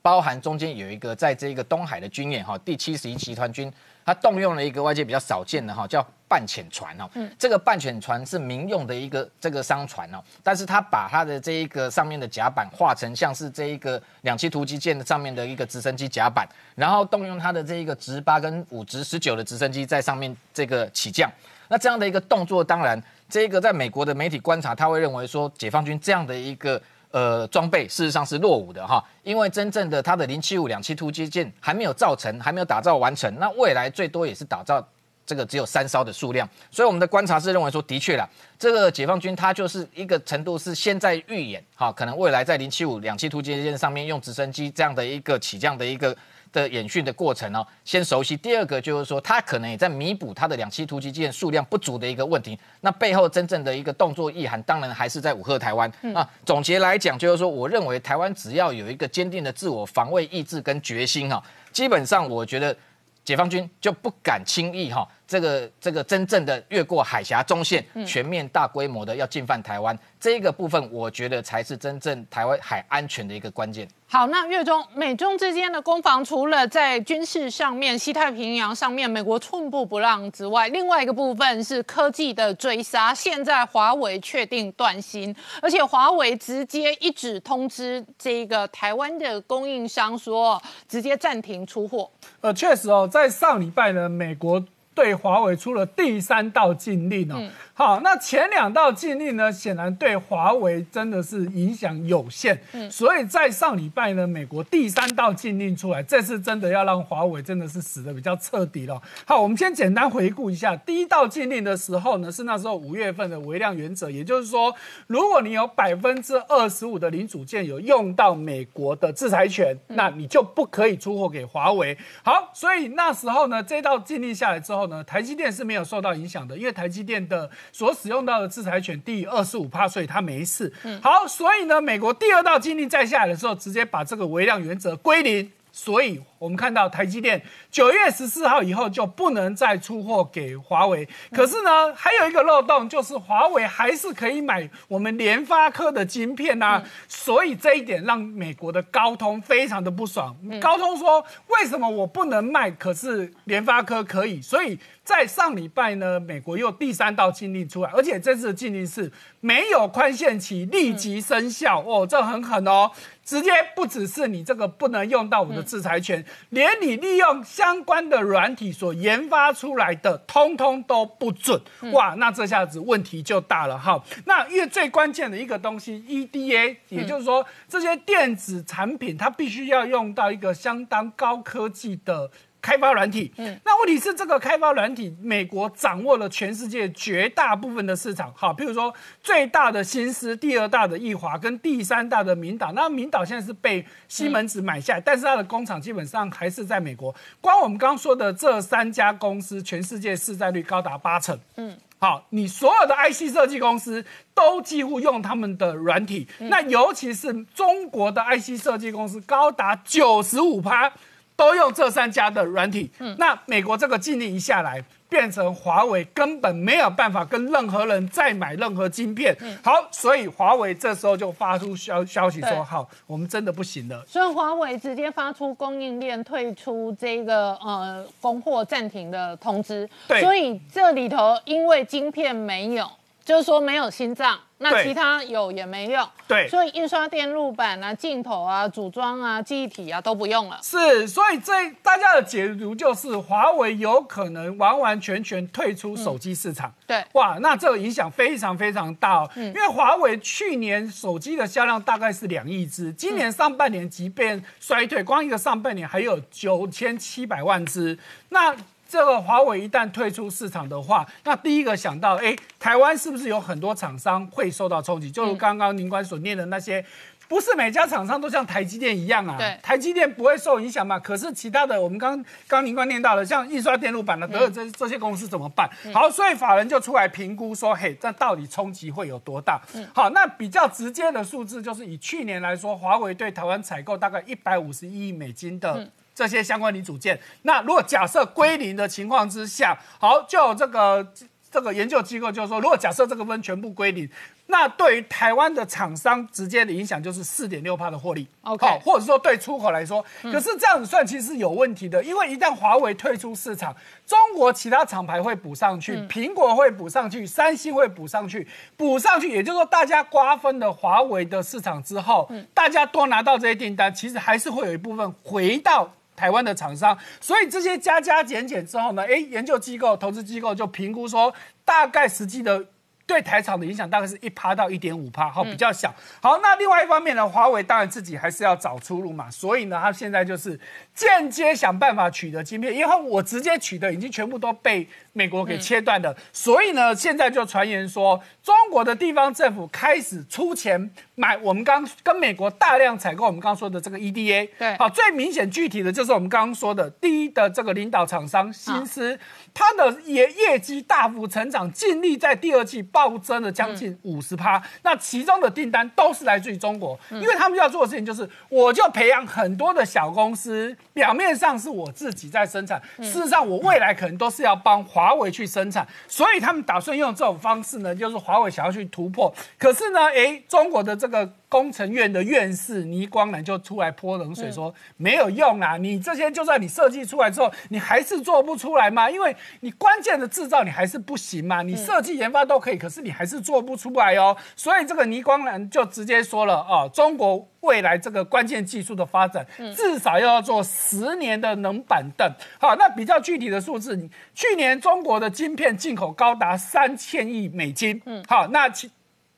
包含中间有一个在这个东海的军演哈，第七十一集团军，他动用了一个外界比较少见的哈，叫半潜船哦。嗯，这个半潜船是民用的一个这个商船哦，但是他把他的这一个上面的甲板画成像是这一个两栖突击舰的上面的一个直升机甲板，然后动用它的这一个直八跟五直十九的直升机在上面这个起降。那这样的一个动作，当然这个在美国的媒体观察，他会认为说解放军这样的一个。呃，装备事实上是落伍的哈，因为真正的它的零七五两栖突击舰还没有造成，还没有打造完成，那未来最多也是打造这个只有三艘的数量，所以我们的观察是认为说，的确啦，这个解放军它就是一个程度是现在预演哈，可能未来在零七五两栖突击舰上面用直升机这样的一个起降的一个。的演训的过程哦，先熟悉。第二个就是说，他可能也在弥补他的两栖突击舰数量不足的一个问题。那背后真正的一个动作意涵，当然还是在武吓台湾啊。总结来讲，就是说，我认为台湾只要有一个坚定的自我防卫意志跟决心哈，基本上我觉得解放军就不敢轻易哈，这个这个真正的越过海峡中线，全面大规模的要进犯台湾。这一个部分，我觉得才是真正台湾海安全的一个关键。好，那月中美中之间的攻防，除了在军事上面、西太平洋上面，美国寸步不让之外，另外一个部分是科技的追杀。现在华为确定断芯，而且华为直接一纸通知这个台湾的供应商说，直接暂停出货。呃，确实哦，在上礼拜呢，美国对华为出了第三道禁令哦。好，那前两道禁令呢，显然对华为真的是影响有限。嗯，所以在上礼拜呢，美国第三道禁令出来，这次真的要让华为真的是死的比较彻底了。好，我们先简单回顾一下，第一道禁令的时候呢，是那时候五月份的微量原则，也就是说，如果你有百分之二十五的零组件有用到美国的制裁权，那你就不可以出货给华为。好，所以那时候呢，这道禁令下来之后呢，台积电是没有受到影响的，因为台积电的。所使用到的制裁权低于二十五帕，所以它没事。好，所以呢，美国第二道禁令再下来的时候，直接把这个微量原则归零。所以我们看到台积电九月十四号以后就不能再出货给华为。可是呢，还有一个漏洞，就是华为还是可以买我们联发科的晶片呐、所以这一点让美国的高通非常的不爽。高通说，为什么我不能卖，可是联发科可以？所以在上礼拜呢，美国又第三道禁令出来，而且这次的禁令是没有宽限期，立即生效。哦，这很狠哦。直接不只是你这个不能用到我的制裁权，连你利用相关的软体所研发出来的，通通都不准。哇，那这下子问题就大了哈。那因为最关键的一个东西，EDA，也就是说这些电子产品它必须要用到一个相当高科技的。开发软体，嗯，那问题是这个开发软体，美国掌握了全世界绝大部分的市场，好，譬如说最大的新思，第二大的易华，跟第三大的明岛，那明岛现在是被西门子买下来，但是它的工厂基本上还是在美国。光我们刚刚说的这三家公司，全世界市占率高达八成，嗯，好，你所有的 IC 设计公司都几乎用他们的软体，那尤其是中国的 IC 设计公司，高达九十五趴。都用这三家的软体，那美国这个禁令一下来，变成华为根本没有办法跟任何人再买任何晶片。嗯好，所以华为这时候就发出消消息对说，好，我们真的不行了。所以华为直接发出供应链退出这个呃供货暂停的通知。对所以这里头因为晶片没有，就是说没有心脏，那其他有也没用。对所以印刷电路板啊、镜头啊、组装啊、记忆体啊都不用了。是，所以这大家的解读就是，华为有可能完完全全退出手机市场。对哇，那这个影响非常非常大哦。因为华为去年手机的销量大概是两亿只，今年上半年即便衰退，光一个上半年还有九千七百万只。那这个华为一旦退出市场的话，那第一个想到，哎，台湾是不是有很多厂商会受到冲击？就如刚刚宁官所念的那些。不是每家厂商都像台积电一样啊，对台积电不会受影响嘛？可是其他的，我们刚刚您刚念到的，像印刷电路板的德尔这这些公司怎么办？好，所以法人就出来评估说，嘿，这到底冲击会有多大？好，那比较直接的数字就是以去年来说，华为对台湾采购大概一百五十一亿美金的。这些相关零组件，那如果假设归零的情况之下，好，就有这个这个研究机构就说，如果假设这个分全部归零，那对于台湾的厂商直接的影响就是四点六帕的获利。OK 好，或者说对出口来说，可是这样子算其实是有问题的，因为一旦华为退出市场，中国其他厂牌会补上去，苹果会补上去，三星会补上去，补上去，也就是说大家瓜分了华为的市场之后，大家多拿到这些订单，其实还是会有一部分回到。台湾的厂商，所以这些加加减减之后呢，哎，研究机构、投资机构就评估说，大概实际的对台厂的影响大概是一趴到一点五趴，好，比较小。好，那另外一方面呢，华为当然自己还是要找出路嘛，所以呢，他现在就是间接想办法取得晶片，因为我直接取得已经全部都被美国给切断的，所以呢，现在就传言说，中国的地方政府开始出钱买我们刚跟美国大量采购我们刚刚说的这个 EDA，对。好，最明显具体的就是我们刚刚说的第一的这个领导厂商新思，它的业业绩大幅成长，净利在第二季暴增了将近五十趴。那其中的订单都是来自于中国，因为他们要做的事情就是，我就培养很多的小公司，表面上是我自己在生产，事实上我未来可能都是要帮华华为去生产，所以他们打算用这种方式呢，就是华为想要去突破。可是呢，诶，中国的这个工程院的院士倪光南就出来泼冷水说，没有用啊，你这些就算你设计出来之后，你还是做不出来嘛，因为你关键的制造你还是不行嘛，你设计研发都可以，可是你还是做不出来哦。所以这个倪光南就直接说了哦，中国未来这个关键技术的发展，至少要做十年的冷板凳。好，那比较具体的数字，你去年中国的晶片进口高达三千亿美金，嗯，好，那其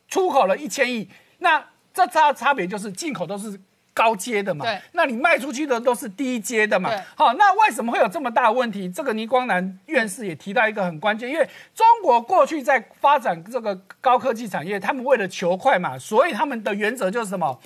出口了一千亿，那这差差别就是进口都是。高阶的嘛，对那你卖出去的都是低阶的嘛对，好，那为什么会有这么大的问题？这个倪光南院士也提到一个很关键，因为中国过去在发展这个高科技产业，他们为了求快嘛，所以他们的原则就是什么？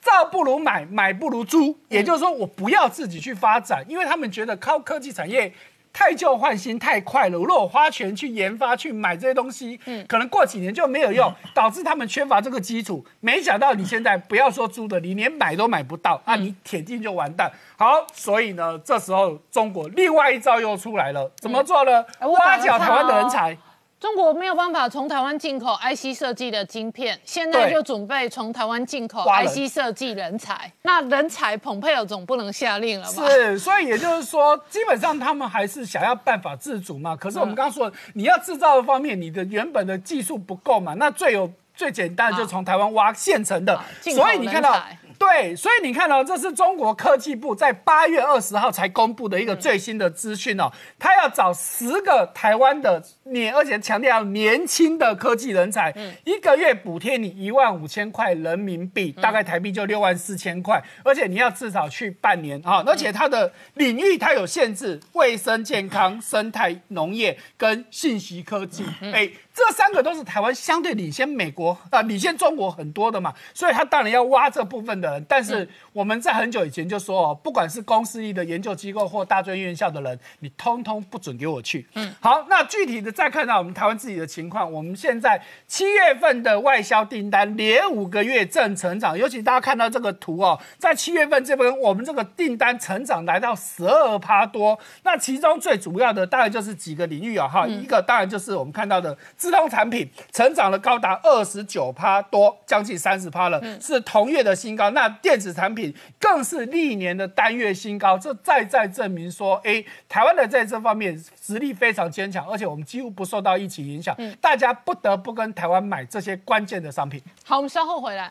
造不如买，买不如租，也就是说，我不要自己去发展，因为他们觉得高科技产业太旧换新太快了，如果我花钱去研发去买这些东西，嗯，可能过几年就没有用，导致他们缺乏这个基础。没想到你现在不要说租的，你连买都买不到，啊，你铁定就完蛋。好，所以呢，这时候中国另外一招又出来了，怎么做呢？挖角台湾的人才。中国没有办法从台湾进口 IC 设计的晶片，现在就准备从台湾进口 IC 设计人才。那人才蓬佩尔总不能下令了吧？是，所以也就是说，基本上他们还是想要办法自主嘛。可是我们刚刚说，你要制造的方面，你的原本的技术不够嘛。那最有最简单的就从台湾挖现成的。所以你看到。对，所以你看到这是中国科技部在八月二十号才公布的一个最新的资讯哦，他要找十个台湾的年，而且强调年轻的科技人才，一个月补贴你一万五千块人民币，大概台币就六万四千块，而且你要至少去半年啊，而且它的领域它有限制，卫生健康、生态农业跟信息科技，哎。这三个都是台湾相对领先美国啊，领先中国很多的嘛，所以他当然要挖这部分的人。但是我们在很久以前就说哦，不管是公司立的研究机构或大专院校的人，你通通不准给我去。嗯，好，那具体的再看到我们台湾自己的情况，我们现在七月份的外销订单连五个月正成长，尤其大家看到这个图哦，在七月份这边我们这个订单成长来到十二趴多，那其中最主要的大概就是几个领域啊哈，一个当然就是我们看到的。自动产品成长了高达二十九趴多，将近三十趴了，是同月的新高。那电子产品更是历年的单月新高，这再再证明说，哎，台湾的在这方面实力非常坚强，而且我们几乎不受到疫情影响，大家不得不跟台湾买这些关键的商品。好，我们稍后回来。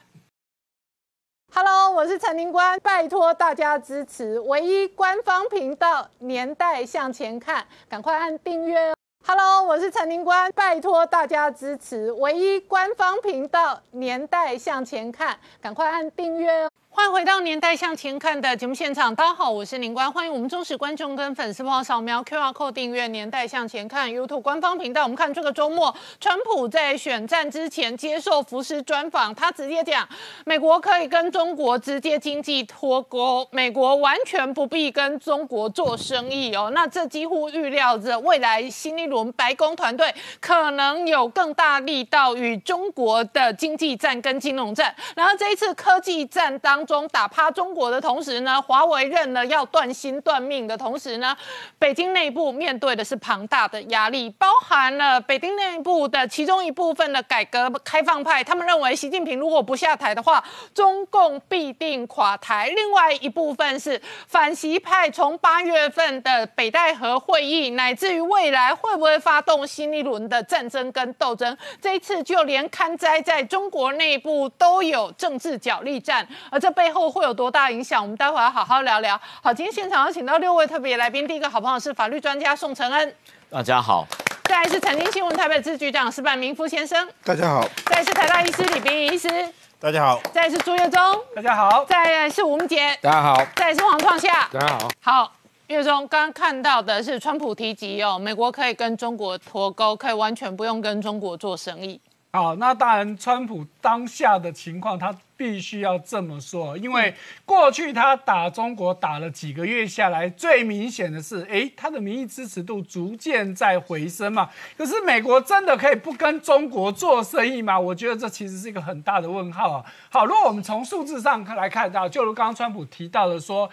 Hello，我是陈宁官，拜托大家支持唯一官方频道《年代向前看》，赶快按订阅哦。Hello，我是陈宁官，拜托大家支持唯一官方频道《年代向前看》，赶快按订阅哦。欢迎回到《年代向前看》的节目现场，大家好，我是林官，欢迎我们忠实观众跟粉丝朋友扫描 QR Code 订阅《年代向前看》YouTube 官方频道。我们看这个周末，川普在选战之前接受福斯专访，他直接讲，美国可以跟中国直接经济脱钩，美国完全不必跟中国做生意哦。那这几乎预料着未来新一轮白宫团队可能有更大力道与中国的经济战跟金融战，然后这一次科技战当。当中打趴中国的同时呢，华为认了要断心断命的同时呢，北京内部面对的是庞大的压力，包含了北京内部的其中一部分的改革开放派，他们认为习近平如果不下台的话，中共必定垮台；另外一部分是反习派，从八月份的北戴河会议，乃至于未来会不会发动新一轮的战争跟斗争，这一次就连看灾在中国内部都有政治角力战，而这。背后会有多大影响？我们待会要好好聊聊。好，今天现场要请到六位特别来宾，第一个好朋友是法律专家宋承恩，大家好；再来是财经新闻台北支局长石板明夫先生，大家好；再来是台大医师李冰医师，大家好；再来是朱月忠，大家好；再来是吴梦杰，大家好；再来是黄创夏，大家好。好，月忠刚刚看到的是川普提及哦，美国可以跟中国脱钩，可以完全不用跟中国做生意。好，那当然，川普当下的情况，他必须要这么说，因为过去他打中国打了几个月下来，最明显的是，诶，他的民意支持度逐渐在回升嘛。可是美国真的可以不跟中国做生意吗？我觉得这其实是一个很大的问号啊。好，如果我们从数字上来看到，就如刚刚川普提到的说。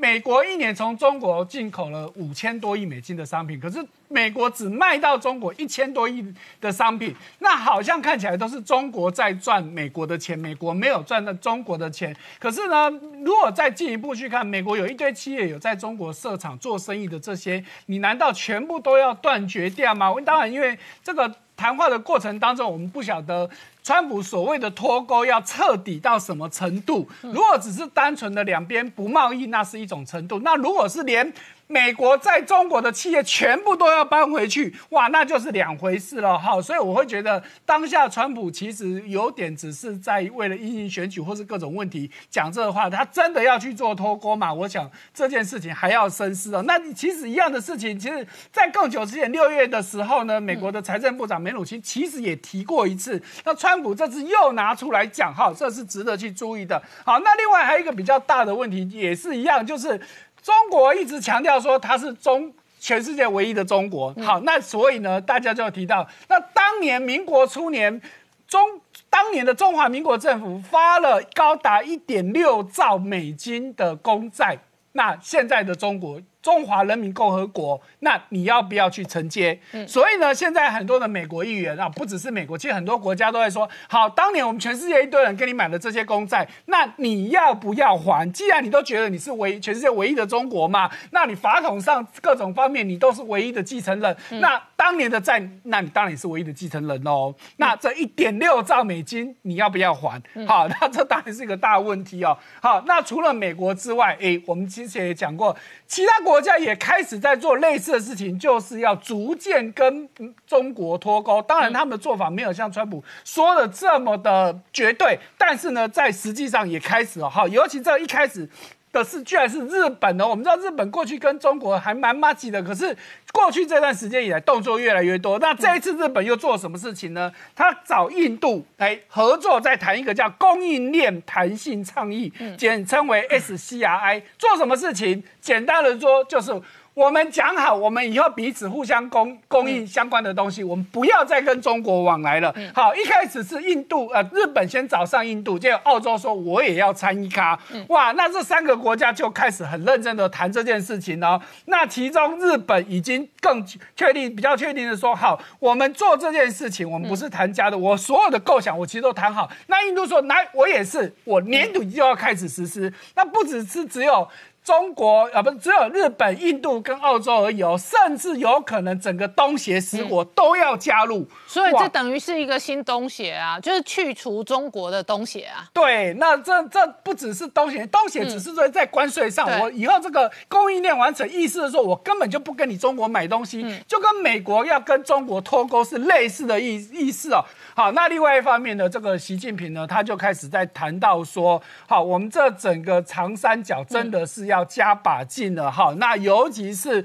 美国一年从中国进口了五千多亿美金的商品，可是美国只卖到中国一千多亿的商品，那好像看起来都是中国在赚美国的钱，美国没有赚到中国的钱。可是呢，如果再进一步去看，美国有一堆企业有在中国设厂做生意的这些，你难道全部都要断绝掉吗？当然，因为这个。谈话的过程当中，我们不晓得川普所谓的脱钩要彻底到什么程度。如果只是单纯的两边不贸易，那是一种程度；那如果是连美国在中国的企业全部都要搬回去，哇，那就是两回事了哈。所以我会觉得，当下川普其实有点只是在为了英行选举或是各种问题讲这话，他真的要去做脱钩嘛？我想这件事情还要深思哦。那其实一样的事情，其实在更久之前六月的时候呢，美国的财政部长梅努钦其实也提过一次。那川普这次又拿出来讲哈，这是值得去注意的。好，那另外还有一个比较大的问题，也是一样，就是。中国一直强调说它是中全世界唯一的中国。好，那所以呢，大家就提到，那当年民国初年，中当年的中华民国政府发了高达一点六兆美金的公债，那现在的中国。中华人民共和国，那你要不要去承接？所以呢，现在很多的美国议员啊，不只是美国，其实很多国家都在说：好，当年我们全世界一堆人给你买了这些公债，那你要不要还？既然你都觉得你是唯全世界唯一的中国嘛，那你法统上各种方面你都是唯一的继承人，那当年的债，那你当然也是唯一的继承人哦。那这一点六兆美金你要不要还？好，那这当然是一个大问题哦。好，那除了美国之外，哎，我们之前也讲过，其他国。家也开始在做类似的事情，就是要逐渐跟中国脱钩。当然，他们的做法没有像川普说的这么的绝对，但是呢，在实际上也开始了哈。尤其这一开始。的是，居然是日本哦！我们知道日本过去跟中国还蛮默契的，可是过去这段时间以来动作越来越多。那这一次日本又做了什么事情呢？他找印度来合作，在谈一个叫供应链弹性倡议，简称为 SCRI。做什么事情？简单的说就是。我们讲好，我们以后彼此互相供供应相关的东西，我们不要再跟中国往来了。好，一开始是印度呃日本先找上印度，结果澳洲说我也要参一咖。哇，那这三个国家就开始很认真的谈这件事情哦。那其中日本已经更确定比较确定的说，好，我们做这件事情，我们不是谈家的，我所有的构想我其实都谈好。那印度说，来，我也是，我年底就要开始实施。那不只是只有。中国啊，不是只有日本、印度跟澳洲而已哦，甚至有可能整个东协十国都要加入，所以这等于是一个新东协啊，就是去除中国的东协啊。对，那这这不只是东协，东协只是说在关税上，我以后这个供应链完成，意思是说我根本就不跟你中国买东西，就跟美国要跟中国脱钩是类似的意意思哦。好，那另外一方面呢，这个习近平呢，他就开始在谈到说，好，我们这整个长三角真的是要加把劲了，哈，那尤其是。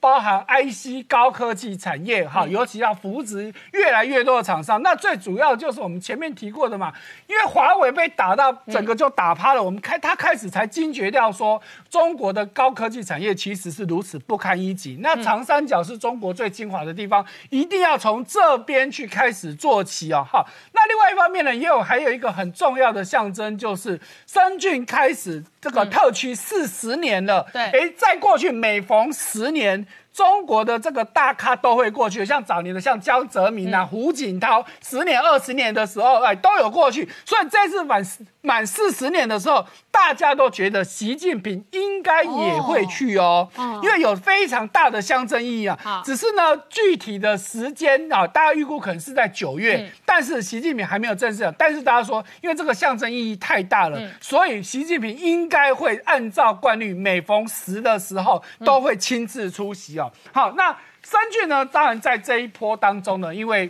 包含 IC 高科技产业哈，尤其要扶植越来越多的厂商。那最主要就是我们前面提过的嘛，因为华为被打到整个就打趴了，我们开他开始才惊觉掉说，中国的高科技产业其实是如此不堪一击。那长三角是中国最精华的地方，一定要从这边去开始做起哦。哈，那另外一方面呢，也有还有一个很重要的象征，就是深圳开始这个特区四十年了。对，哎，在过去每逢十年。中国的这个大咖都会过去，像早年的像江泽民啊、胡锦涛，十年、二十年的时候，哎，都有过去。所以这次满满四十年的时候，大家都觉得习近平应该也会去哦，因为有非常大的象征意义啊。只是呢，具体的时间啊，大家预估可能是在九月，但是习近平还没有正式。但是大家说，因为这个象征意义太大了，所以习近平应该会按照惯例，每逢十的时候都会亲自出席哦。好，那深圳呢？当然在这一波当中呢，因为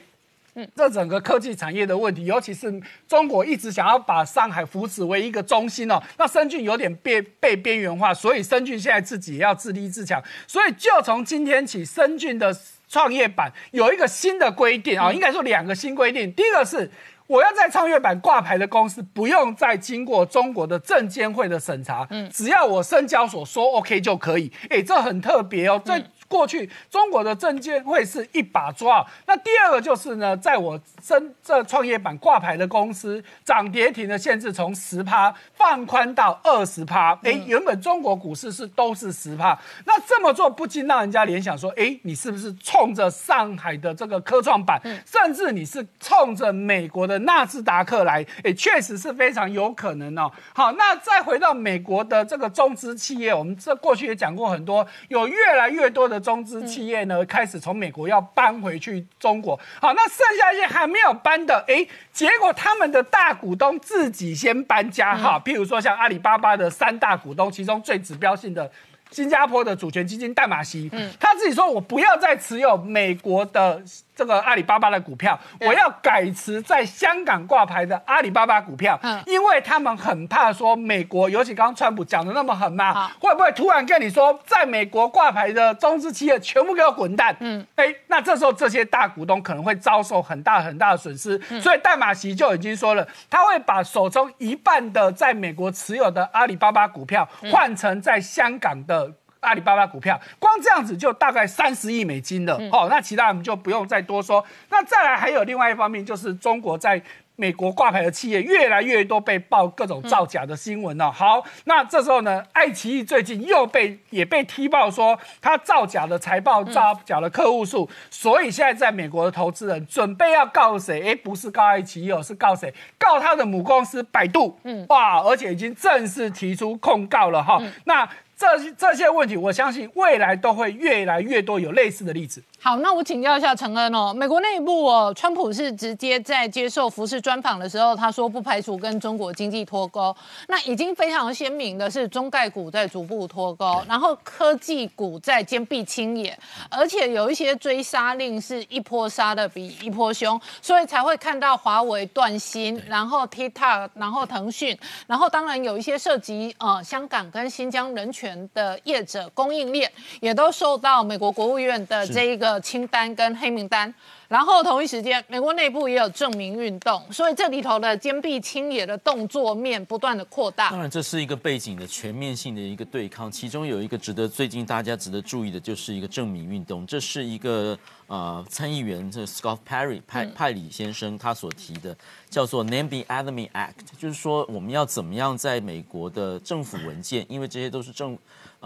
这整个科技产业的问题，尤其是中国一直想要把上海扶持为一个中心哦，那深圳有点被被边缘化，所以深圳现在自己也要自立自强。所以就从今天起，深圳的创业板有一个新的规定啊，应该说两个新规定。第一个是。我要在创业板挂牌的公司，不用再经过中国的证监会的审查，嗯，只要我深交所说 OK 就可以。哎，这很特别哦，这。过去中国的证监会是一把抓，那第二个就是呢，在我深这创业板挂牌的公司，涨跌停的限制从十趴放宽到二十趴。哎，原本中国股市是都是十趴，那这么做不禁让人家联想说，哎，你是不是冲着上海的这个科创板，甚至你是冲着美国的纳斯达克来？哎，确实是非常有可能哦。好，那再回到美国的这个中资企业，我们这过去也讲过很多，有越来越多的。中资企业呢，开始从美国要搬回去中国。好，那剩下一些还没有搬的，哎，结果他们的大股东自己先搬家。哈，譬如说像阿里巴巴的三大股东，其中最指标性的新加坡的主权基金淡马锡，嗯，他自己说我不要再持有美国的。这个阿里巴巴的股票，我要改持在香港挂牌的阿里巴巴股票，嗯，因为他们很怕说美国，尤其刚刚川普讲的那么狠嘛，会不会突然跟你说，在美国挂牌的中资企业全部给我滚蛋？嗯，哎，那这时候这些大股东可能会遭受很大很大的损失，所以戴马锡就已经说了，他会把手中一半的在美国持有的阿里巴巴股票换成在香港的。阿里巴巴股票，光这样子就大概三十亿美金了。哦，那其他我们就不用再多说。那再来还有另外一方面，就是中国在。美国挂牌的企业越来越多被爆各种造假的新闻了。好，那这时候呢，爱奇艺最近又被也被踢爆说他造假的财报、造假的客户数，所以现在在美国的投资人准备要告谁？哎，不是告爱奇艺，是告谁？告他的母公司百度。嗯，哇，而且已经正式提出控告了哈。那这这些问题，我相信未来都会越来越多有类似的例子。好，那我请教一下陈恩哦，美国内部哦，川普是直接在接受福士专访的时候，他说不排除跟中国经济脱钩。那已经非常鲜明的是，中概股在逐步脱钩，然后科技股在坚壁清野，而且有一些追杀令是一波杀的比一波凶，所以才会看到华为断芯，然后 TikTok，然后腾讯，然后当然有一些涉及呃香港跟新疆人权的业者供应链，也都受到美国国务院的这一个。清单跟黑名单，然后同一时间，美国内部也有证明运动，所以这里头的坚壁清野的动作面不断的扩大。当然，这是一个背景的全面性的一个对抗，其中有一个值得最近大家值得注意的，就是一个证明运动。这是一个呃参议员这 Scott Perry 派派里先生他所提的，叫做 Name the Enemy Act，就是说我们要怎么样在美国的政府文件，因为这些都是政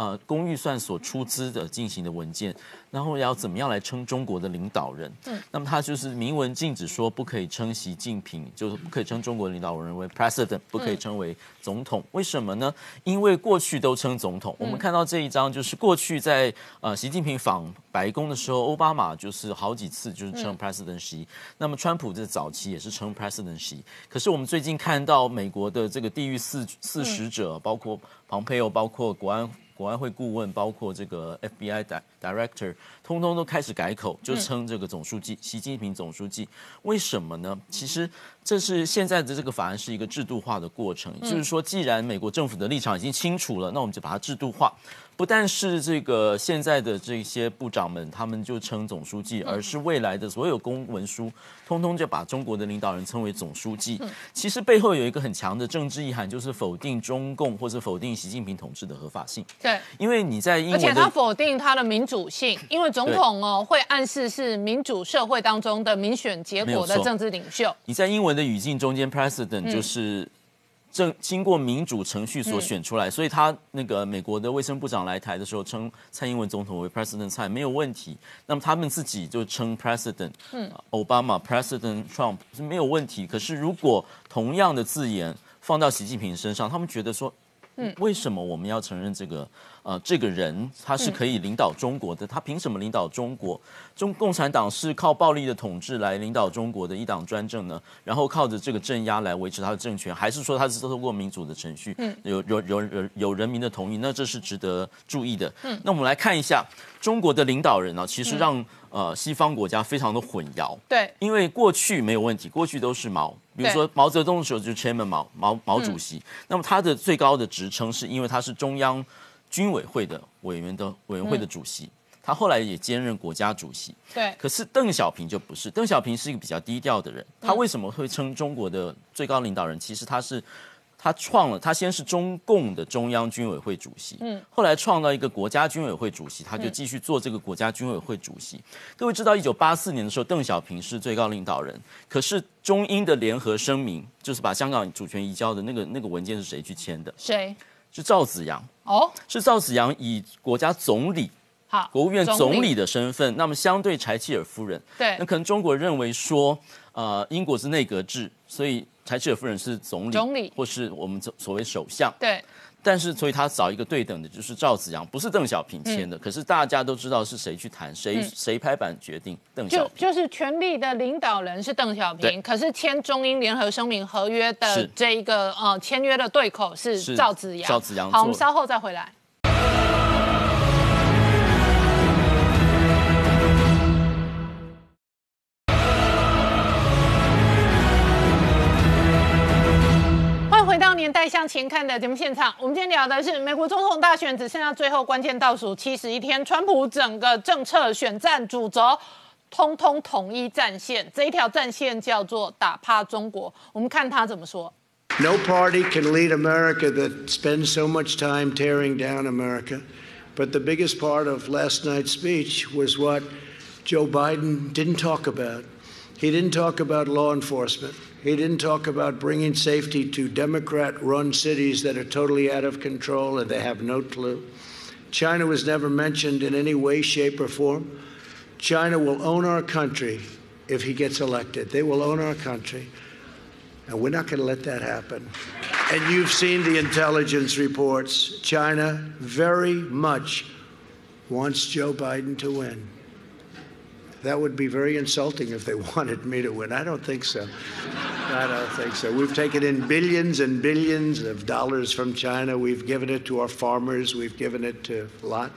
呃公预算所出资的进行的文件。然后要怎么样来称中国的领导人？嗯，那么他就是明文禁止说不可以称习近平，就是不可以称中国领导人为 president，不可以称为总统。为什么呢？因为过去都称总统。我们看到这一张，就是过去在呃习近平访白宫的时候，奥巴马就是好几次就是称 president 习。那么川普在早期也是称 president 习。可是我们最近看到美国的这个地狱四四使者，包括蓬佩奥，包括国安。国安会顾问，包括这个 FBI director，通通都开始改口，就称这个总书记习近平总书记。为什么呢？其实这是现在的这个法案是一个制度化的过程，就是说，既然美国政府的立场已经清楚了，那我们就把它制度化。不但是这个现在的这些部长们，他们就称总书记，而是未来的所有公文书，通通就把中国的领导人称为总书记。其实背后有一个很强的政治意涵，就是否定中共或者否定习近平统治的合法性。对，因为你在英文，而且他否定他的民主性，因为总统哦会暗示是民主社会当中的民选结果的政治领袖。你在英文的语境中间，president 就是。正经过民主程序所选出来，所以他那个美国的卫生部长来台的时候，称蔡英文总统为 President 蔡没有问题。那么他们自己就称 President，嗯奥巴马 President Trump 是没有问题。可是如果同样的字眼放到习近平身上，他们觉得说，嗯，为什么我们要承认这个？呃，这个人他是可以领导中国的，他凭什么领导中国？中共产党是靠暴力的统治来领导中国的一党专政呢？然后靠着这个镇压来维持他的政权，还是说他是通过民主的程序，嗯有有有有有人民的同意？那这是值得注意的。嗯，那我们来看一下中国的领导人呢，其实让呃西方国家非常的混淆。对，因为过去没有问题，过去都是毛，比如说毛泽东的时候就是 Chairman 毛毛毛主席，那么他的最高的职称是因为他是中央。军委会的委员的委员会的主席，他后来也兼任国家主席。对，可是邓小平就不是，邓小平是一个比较低调的人。他为什么会称中国的最高领导人？其实他是他创了，他先是中共的中央军委会主席，嗯，后来创造一个国家军委会主席，他就继续做这个国家军委会主席。各位知道，一九八四年的时候，邓小平是最高领导人，可是中英的联合声明，就是把香港主权移交的那个那个文件是谁去签的？谁？是赵子阳。哦，是赵子阳以国家总理、好国务院总理的身份，那么相对柴契尔夫人，对，那可能中国认为说，呃，英国是内阁制，所以柴契尔夫人是总理，总理或是我们所所谓首相，对。但是，所以他找一个对等的，就是赵子阳，不是邓小平签的。可是大家都知道是谁去谈，谁谁拍板决定。邓小平就是权力的领导人是邓小平，可是签中英联合声明合约的这一个呃签约的对口是赵子阳。赵子阳，好，我们稍后再回来。年代向前看的节目现场，我们今天聊的是美国总统大选只剩下最后关键倒数七十一天，川普整个政策选战主轴通通统一战线，这一条战线叫做打趴中国。我们看他怎么说。No party can lead America that spends so much time tearing down America. But the biggest part of last night's speech was what Joe Biden didn't talk about. He didn't talk about law enforcement. He didn't talk about bringing safety to Democrat run cities that are totally out of control and they have no clue. China was never mentioned in any way, shape, or form. China will own our country if he gets elected. They will own our country. And we're not going to let that happen. And you've seen the intelligence reports. China very much wants Joe Biden to win. That would be very insulting if they wanted me to win. I don't think so. I don't think so. We've taken in billions and billions of dollars from China. We've given it to our farmers. We've given it to a lot.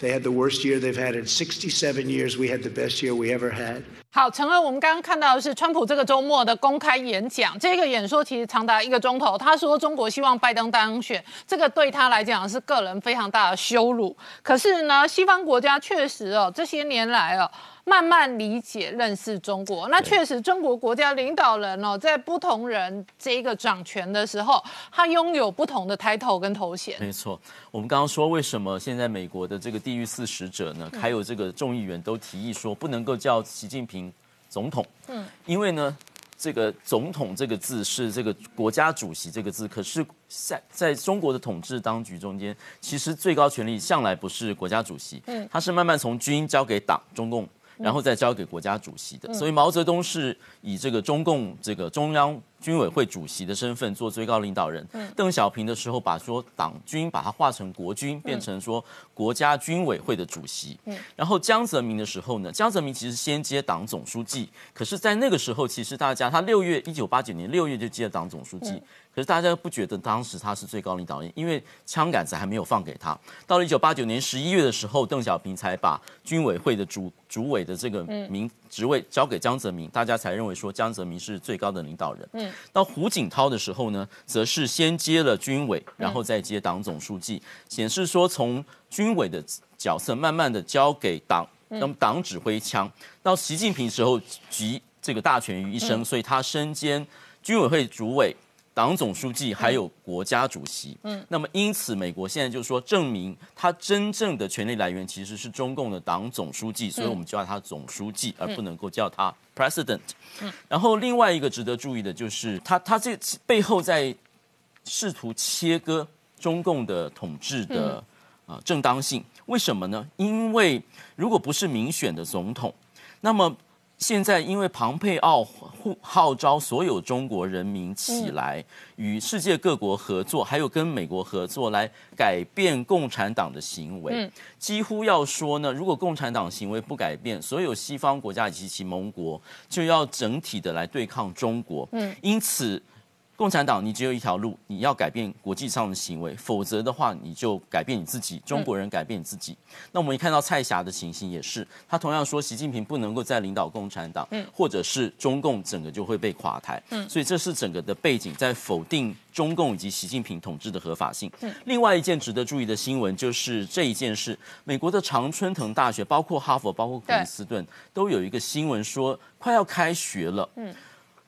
They had the worst year they've had in 67 years. We had the best year we ever had. 好，陈恩，我们刚刚看到的是川普这个周末的公开演讲，这个演说其实长达一个钟头。他说中国希望拜登当选，这个对他来讲是个人非常大的羞辱。可是呢，西方国家确实哦，这些年来哦。慢慢理解、认识中国，那确实，中国国家领导人哦，在不同人这个掌权的时候，他拥有不同的抬头跟头衔。没错，我们刚刚说，为什么现在美国的这个地狱四使者呢？还有这个众议员都提议说，不能够叫习近平总统。嗯，因为呢，这个总统这个字是这个国家主席这个字，可是在在中国的统治当局中间，其实最高权力向来不是国家主席，嗯，他是慢慢从军交给党中共。然后再交给国家主席的，所以毛泽东是以这个中共这个中央。军委会主席的身份做最高领导人，邓小平的时候把说党军把它化成国军，变成说国家军委会的主席。然后江泽民的时候呢，江泽民其实先接党总书记，可是，在那个时候，其实大家他六月一九八九年六月就接了党总书记，可是大家不觉得当时他是最高领导人，因为枪杆子还没有放给他。到了一九八九年十一月的时候，邓小平才把军委会的主主委的这个名。职位交给江泽民，大家才认为说江泽民是最高的领导人。嗯，到胡锦涛的时候呢，则是先接了军委，然后再接党总书记，显示说从军委的角色慢慢的交给党，那么党指挥枪。到习近平时候集这个大权于一身，所以他身兼军委会主委。党总书记还有国家主席，嗯，那么因此，美国现在就是说，证明他真正的权力来源其实是中共的党总书记，所以我们叫他总书记，而不能够叫他 president。嗯，然后另外一个值得注意的就是，他他这背后在试图切割中共的统治的啊正当性，为什么呢？因为如果不是民选的总统，那么。现在，因为庞佩奥号召所有中国人民起来，与世界各国合作，还有跟美国合作，来改变共产党的行为。几乎要说呢，如果共产党行为不改变，所有西方国家以及其盟国就要整体的来对抗中国。因此。共产党，你只有一条路，你要改变国际上的行为，否则的话，你就改变你自己。中国人改变你自己。那我们一看到蔡霞的情形也是，他同样说习近平不能够再领导共产党，嗯或者是中共整个就会被垮台。嗯所以这是整个的背景，在否定中共以及习近平统治的合法性。另外一件值得注意的新闻就是这一件事，美国的常春藤大学，包括哈佛，包括普林斯顿，都有一个新闻说快要开学了。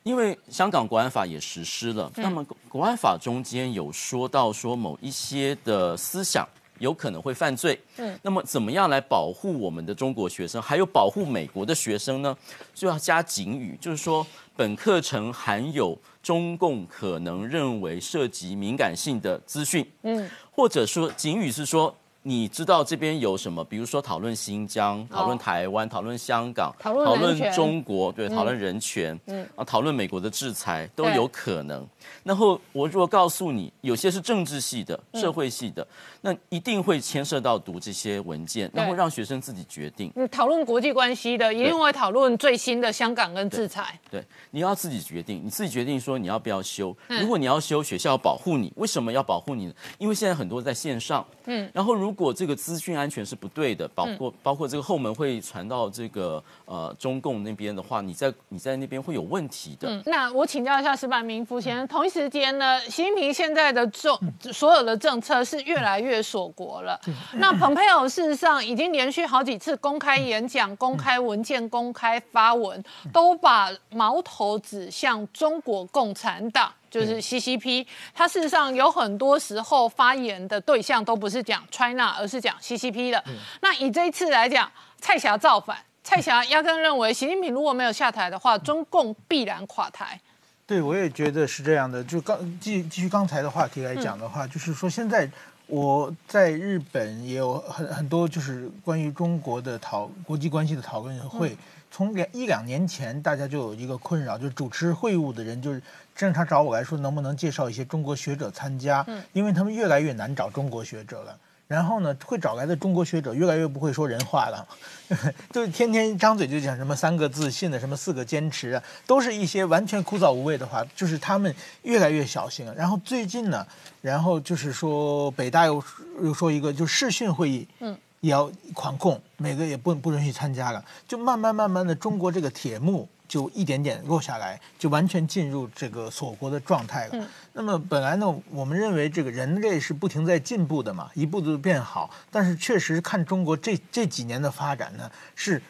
因为香港国安法也实施了，那么国安法中间有说到说某一些的思想有可能会犯罪，嗯，那么怎么样来保护我们的中国学生，还有保护美国的学生呢？就要加警语，就是说本课程含有中共可能认为涉及敏感性的资讯，嗯，或者说警语是说。你知道这边有什么？比如说讨论新疆、讨论台湾、讨论香港、讨论中国，对，讨论人权，嗯，啊，讨论美国的制裁都有可能。然后我如果告诉你，有些是政治系的、社会系的，那一定会牵涉到读这些文件，然后让学生自己决定。嗯，讨论国际关系的，一定会讨论最新的香港跟制裁。对，你要自己决定，你自己决定说你要不要修。如果你要修，学校要保护你。为什么要保护你呢？因为现在很多在线上，嗯，然后如如果这个资讯安全是不对的，包括包括这个后门会传到这个呃中共那边的话，你在你在那边会有问题的。嗯，那我请教一下石板明夫先生，同一时间呢，习近平现在的政所有的政策是越来越锁国了。那蓬佩奥事实上已经连续好几次公开演讲、公开文件、公开发文，都把矛头指向中国共产党。就是 CCP，他事实上有很多时候发言的对象都不是讲 China，而是讲 CCP 的。那以这一次来讲，蔡霞造反，蔡霞压根认为习近平如果没有下台的话，中共必然垮台。对，我也觉得是这样的。就刚继继续刚才的话题来讲的话，就是说现在我在日本也有很很多就是关于中国的讨国际关系的讨论会。从两一两年前，大家就有一个困扰，就是主持会务的人就是正常找我来说，能不能介绍一些中国学者参加？嗯，因为他们越来越难找中国学者了。然后呢，会找来的中国学者越来越不会说人话了，就是天天张嘴就讲什么三个自信的，什么四个坚持啊，都是一些完全枯燥无味的话。就是他们越来越小心了。然后最近呢，然后就是说北大又又说一个，就视讯会议，嗯，也要管控，每个也不不允许参加了。就慢慢慢慢的，中国这个铁幕。就一点点落下来，就完全进入这个锁国的状态了。那么本来呢，我们认为这个人类是不停在进步的嘛，一步步变好。但是确实看中国这这几年的发展呢，是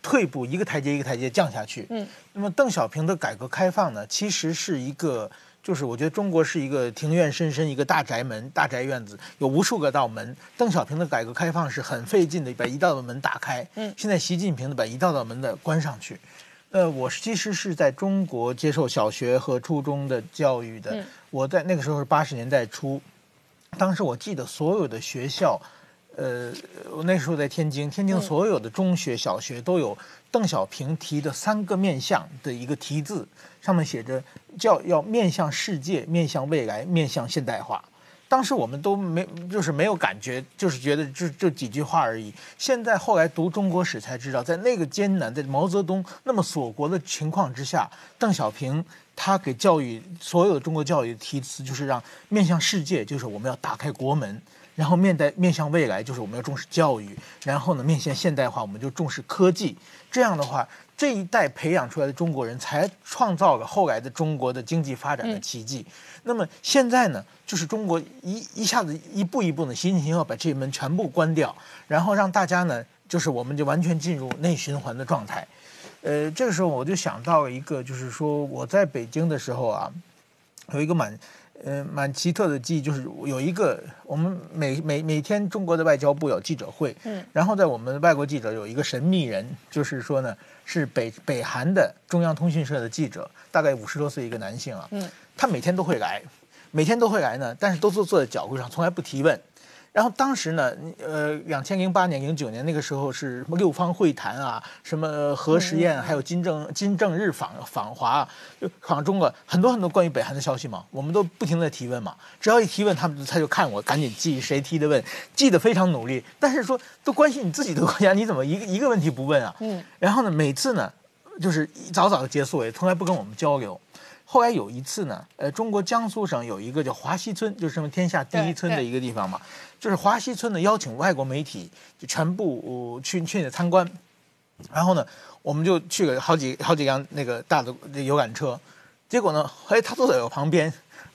退步，一个台阶一个台阶降下去。嗯。那么邓小平的改革开放呢，其实是一个，就是我觉得中国是一个庭院深深，一个大宅门、大宅院子，有无数个道门。邓小平的改革开放是很费劲的，把一道道门打开。嗯。现在习近平的，把一道道门的关上去。呃，我其实是在中国接受小学和初中的教育的。我在那个时候是八十年代初，当时我记得所有的学校，呃，我那时候在天津，天津所有的中学、小学都有邓小平提的三个面向的一个题字，上面写着叫要面向世界、面向未来、面向现代化。当时我们都没，就是没有感觉，就是觉得这这几句话而已。现在后来读中国史才知道，在那个艰难，的毛泽东那么锁国的情况之下，邓小平他给教育所有的中国教育提词，就是让面向世界，就是我们要打开国门；然后面带面向未来，就是我们要重视教育；然后呢，面向现代化，我们就重视科技。这样的话，这一代培养出来的中国人才创造了后来的中国的经济发展的奇迹。那么现在呢？就是中国一一下子一步一步呢，习近平要把这门全部关掉，然后让大家呢，就是我们就完全进入内循环的状态。呃，这个时候我就想到了一个，就是说我在北京的时候啊，有一个蛮呃蛮奇特的记忆，就是有一个我们每每每天中国的外交部有记者会，嗯，然后在我们外国记者有一个神秘人，就是说呢是北北韩的中央通讯社的记者，大概五十多岁一个男性啊，嗯，他每天都会来。每天都会来呢，但是都坐坐在角柜上，从来不提问。然后当时呢，呃，两千零八年、零九年那个时候是什么六方会谈啊，什么核实验，还有金正金正日访访华，就访中国很多很多关于北韩的消息嘛，我们都不停的提问嘛。只要一提问，他们他就看我，赶紧记谁提的问，记得非常努力。但是说都关心你自己的国家，你怎么一个一个问题不问啊？嗯。然后呢，每次呢，就是早早的结束，也从来不跟我们交流。后来有一次呢，呃，中国江苏省有一个叫华西村，就是什么天下第一村的一个地方嘛，就是华西村呢邀请外国媒体就全部去去那参观，然后呢，我们就去了好几好几辆那个大的游览车，结果呢，哎，他坐在我旁边，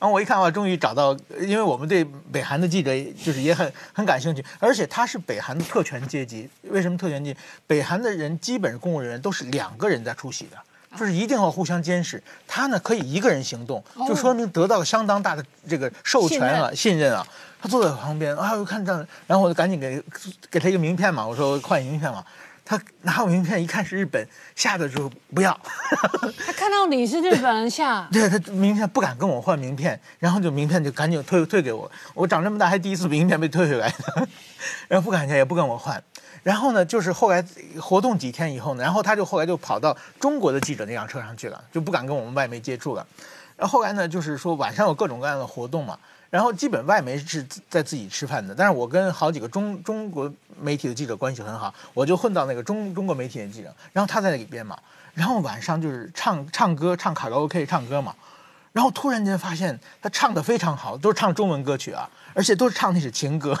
然后我一看哇，终于找到，因为我们对北韩的记者就是也很很感兴趣，而且他是北韩的特权阶级，为什么特权阶级？北韩的人基本公务人员都是两个人在出席的。就是一定要互相监视，他呢可以一个人行动，就说明得到了相当大的这个授权啊、信任啊。他坐在我旁边啊，我看这样，然后我就赶紧给给他一个名片嘛，我说换名片嘛。他拿我名片一看是日本，吓得就不要。他看到你是日本人吓。对他名片不敢跟我换名片，然后就名片就赶紧退退给我。我长这么大还第一次名片被退回来的，然后不敢也不跟我换。然后呢，就是后来活动几天以后呢，然后他就后来就跑到中国的记者那辆车上去了，就不敢跟我们外媒接触了。然后后来呢，就是说晚上有各种各样的活动嘛，然后基本外媒是在自己吃饭的，但是我跟好几个中中国媒体的记者关系很好，我就混到那个中中国媒体的记者，然后他在里边嘛，然后晚上就是唱唱歌，唱卡拉 OK 唱歌嘛，然后突然间发现他唱的非常好，都是唱中文歌曲啊。而且都是唱那首情歌，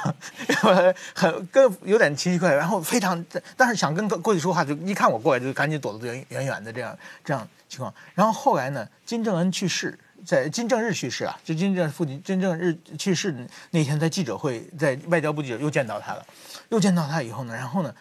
很跟有点奇奇怪怪，然后非常，但是想跟过去说话，就一看我过来就赶紧躲得远远远的这样这样情况。然后后来呢，金正恩去世，在金正日去世啊，就金正父亲金正日去世那天，在记者会，在外交部记者又见到他了，又见到他以后呢，然后呢，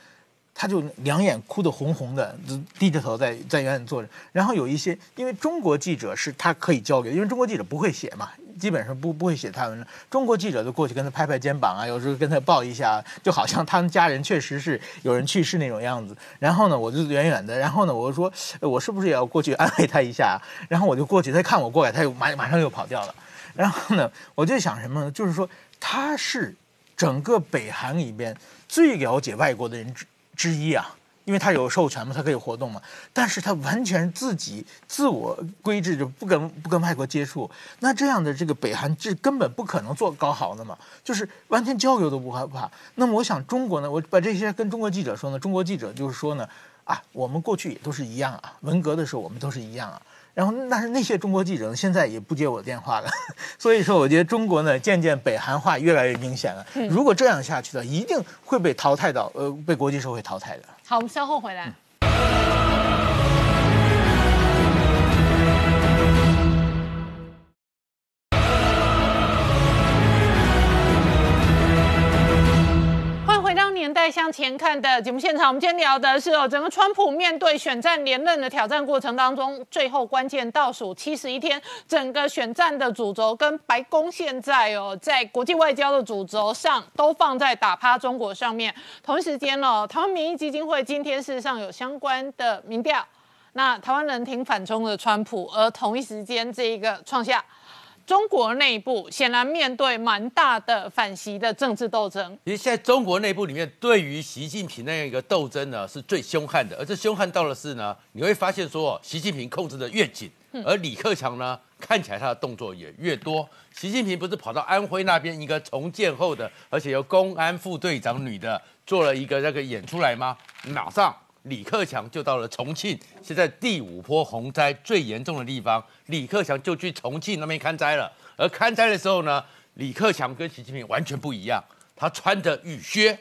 他就两眼哭得红红的，低着头在在远远坐着。然后有一些，因为中国记者是他可以交流，因为中国记者不会写嘛，基本上不不会写泰文了。中国记者就过去跟他拍拍肩膀啊，有时候跟他抱一下，就好像他们家人确实是有人去世那种样子。然后呢，我就远远的，然后呢，我就说我是不是也要过去安慰他一下？然后我就过去，他看我过来，他又马马上又跑掉了。然后呢，我就想什么呢？就是说他是整个北韩里边最了解外国的人之之一啊，因为他有授权嘛，他可以活动嘛。但是他完全自己自我规制，就不跟不跟外国接触。那这样的这个北韩，这根本不可能做搞好的嘛，就是完全交流都不害怕。那么我想中国呢，我把这些跟中国记者说呢，中国记者就是说呢，啊，我们过去也都是一样啊，文革的时候我们都是一样啊。然后，但是那些中国记者呢，现在也不接我的电话了。所以说，我觉得中国呢，渐渐北韩化越来越明显了。如果这样下去的，一定会被淘汰到，呃，被国际社会淘汰的。好，我们稍后回来。年代向前看的节目现场，我们今天聊的是哦，整个川普面对选战连任的挑战过程当中，最后关键倒数七十一天，整个选战的主轴跟白宫现在哦，在国际外交的主轴上都放在打趴中国上面。同时间哦，台湾民意基金会今天事实上有相关的民调，那台湾人挺反中的川普，而同一时间这一个创下。中国内部显然面对蛮大的反习的政治斗争。其实现在中国内部里面对于习近平那样一个斗争呢，是最凶悍的。而这凶悍到的是呢，你会发现说，习近平控制的越紧，而李克强呢，看起来他的动作也越多。习近平不是跑到安徽那边一个重建后的，而且由公安副队长女的做了一个那个演出来吗？马上。李克强就到了重庆，现在第五波洪灾最严重的地方，李克强就去重庆那边看灾了。而看灾的时候呢，李克强跟习近平完全不一样，他穿着雨靴，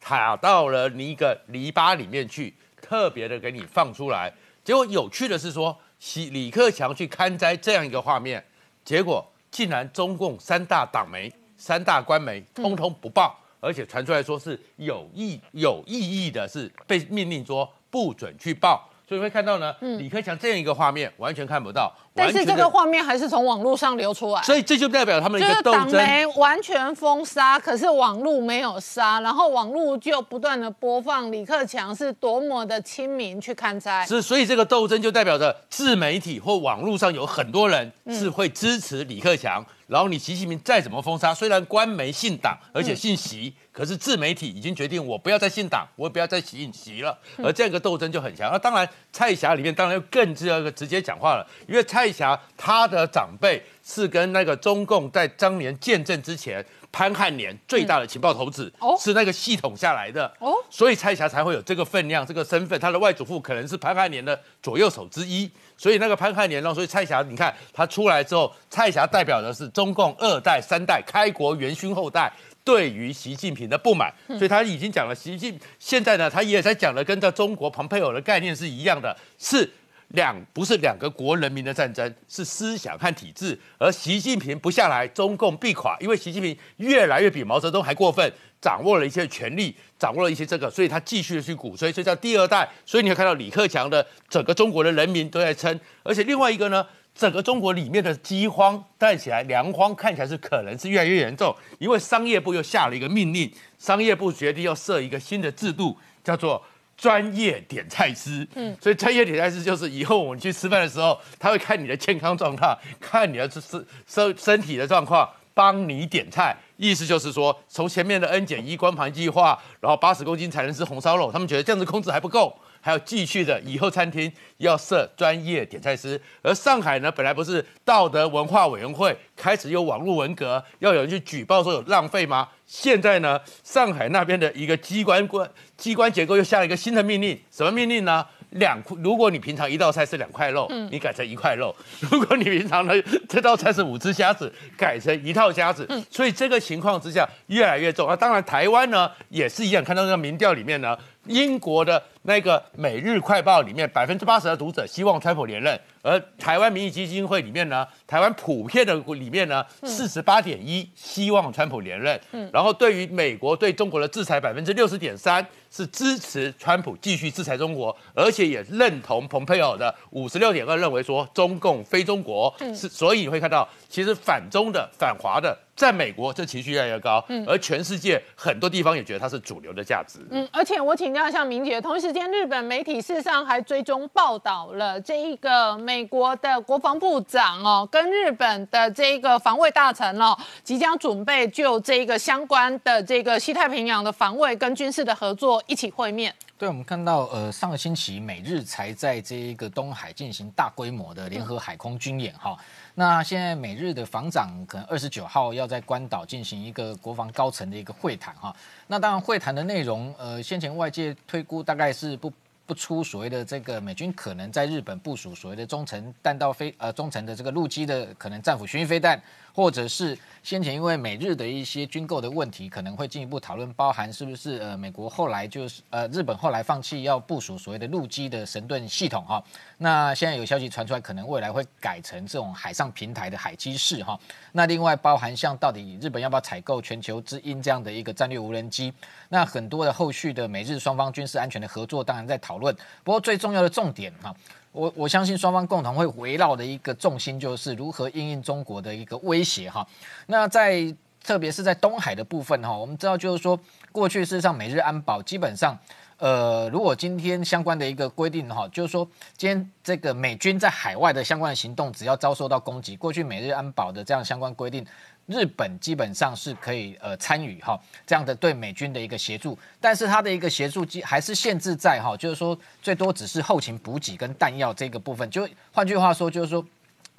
跑到了一个篱笆里面去，特别的给你放出来。结果有趣的是说，习李克强去看灾这样一个画面，结果竟然中共三大党媒、三大官媒通通不报。而且传出来说是有意有意义的，是被命令说不准去报，所以会看到呢，李克强这样一个画面完全看不到。但是这个画面还是从网络上流出来，所以这就代表他们一个斗争。党媒完全封杀，可是网络没有杀，然后网络就不断的播放李克强是多么的亲民去看灾。是，所以这个斗争就代表着自媒体或网络上有很多人是会支持李克强。然后你习近平再怎么封杀，虽然官媒信党，而且信习，可是自媒体已经决定我不要再信党，我也不要再姓习了。而这样一个斗争就很强。那当然，蔡霞里面当然更这个直接讲话了，因为蔡霞她的长辈是跟那个中共在当年建政之前。潘汉年最大的情报头子是那个系统下来的，哦所以蔡霞才会有这个分量、这个身份。他的外祖父可能是潘汉年的左右手之一，所以那个潘汉年呢，所以蔡霞，你看他出来之后，蔡霞代表的是中共二代、三代开国元勋后代对于习近平的不满，所以他已经讲了，习近现在呢，他也在讲了跟这中国蓬佩奥的概念是一样的，是。两不是两个国人民的战争，是思想和体制。而习近平不下来，中共必垮，因为习近平越来越比毛泽东还过分，掌握了一些权力，掌握了一些这个，所以他继续的去鼓吹，所以叫第二代。所以你会看到李克强的整个中国的人民都在撑，而且另外一个呢，整个中国里面的饥荒带起来，粮荒看起来是可能是越来越严重，因为商业部又下了一个命令，商业部决定要设一个新的制度，叫做。专业点菜师，嗯，所以专业点菜师就是以后我们去吃饭的时候，他会看你的健康状况，看你的身身身体的状况，帮你点菜。意思就是说，从前面的 N 减一光盘计划，然后八十公斤才能吃红烧肉，他们觉得这样子控制还不够，还要继续的，以后餐厅要设专业点菜师。而上海呢，本来不是道德文化委员会开始有网络文革，要有人去举报说有浪费吗？现在呢，上海那边的一个机关关机关结构又下了一个新的命令，什么命令呢？两如果你平常一道菜是两块肉，你改成一块肉；如果你平常呢这道菜是五只虾子，改成一套虾子。所以这个情况之下越来越重。那当然台湾呢也是一样，看到那个民调里面呢，英国的那个《每日快报》里面百分之八十的读者希望川普连任，而台湾民意基金会里面呢，台湾普遍的里面呢，四十八点一希望川普连任。嗯，然后对于美国对中国的制裁，百分之六十点三是支持川普继续制裁中国，而且也认同蓬佩奥的五十六点二，认为说中共非中国。是，所以你会看到，其实反中的、反华的。在美国，这情绪越来越高，嗯，而全世界很多地方也觉得它是主流的价值，嗯，而且我请教一下明姐，同时间，日本媒体事实上还追踪报道了这一个美国的国防部长哦，跟日本的这一个防卫大臣哦，即将准备就这一个相关的这个西太平洋的防卫跟军事的合作一起会面。对，我们看到，呃，上个星期美日才在这一个东海进行大规模的联合海空军演，哈。那现在美日的防长可能二十九号要在关岛进行一个国防高层的一个会谈，哈。那当然会谈的内容，呃，先前外界推估大概是不不出所谓的这个美军可能在日本部署所谓的中程弹道飞，呃，中程的这个陆基的可能战斧巡弋飞弹。或者是先前因为美日的一些军购的问题，可能会进一步讨论，包含是不是呃美国后来就是呃日本后来放弃要部署所谓的陆基的神盾系统哈，那现在有消息传出来，可能未来会改成这种海上平台的海基式哈。那另外包含像到底日本要不要采购全球之鹰这样的一个战略无人机，那很多的后续的美日双方军事安全的合作当然在讨论，不过最重要的重点哈。我我相信双方共同会围绕的一个重心就是如何应应中国的一个威胁哈。那在特别是在东海的部分哈，我们知道就是说过去事实上美日安保基本上，呃，如果今天相关的一个规定哈，就是说今天这个美军在海外的相关的行动，只要遭受到攻击，过去美日安保的这样相关规定。日本基本上是可以呃参与哈这样的对美军的一个协助，但是它的一个协助机还是限制在哈，就是说最多只是后勤补给跟弹药这个部分，就换句话说就是说。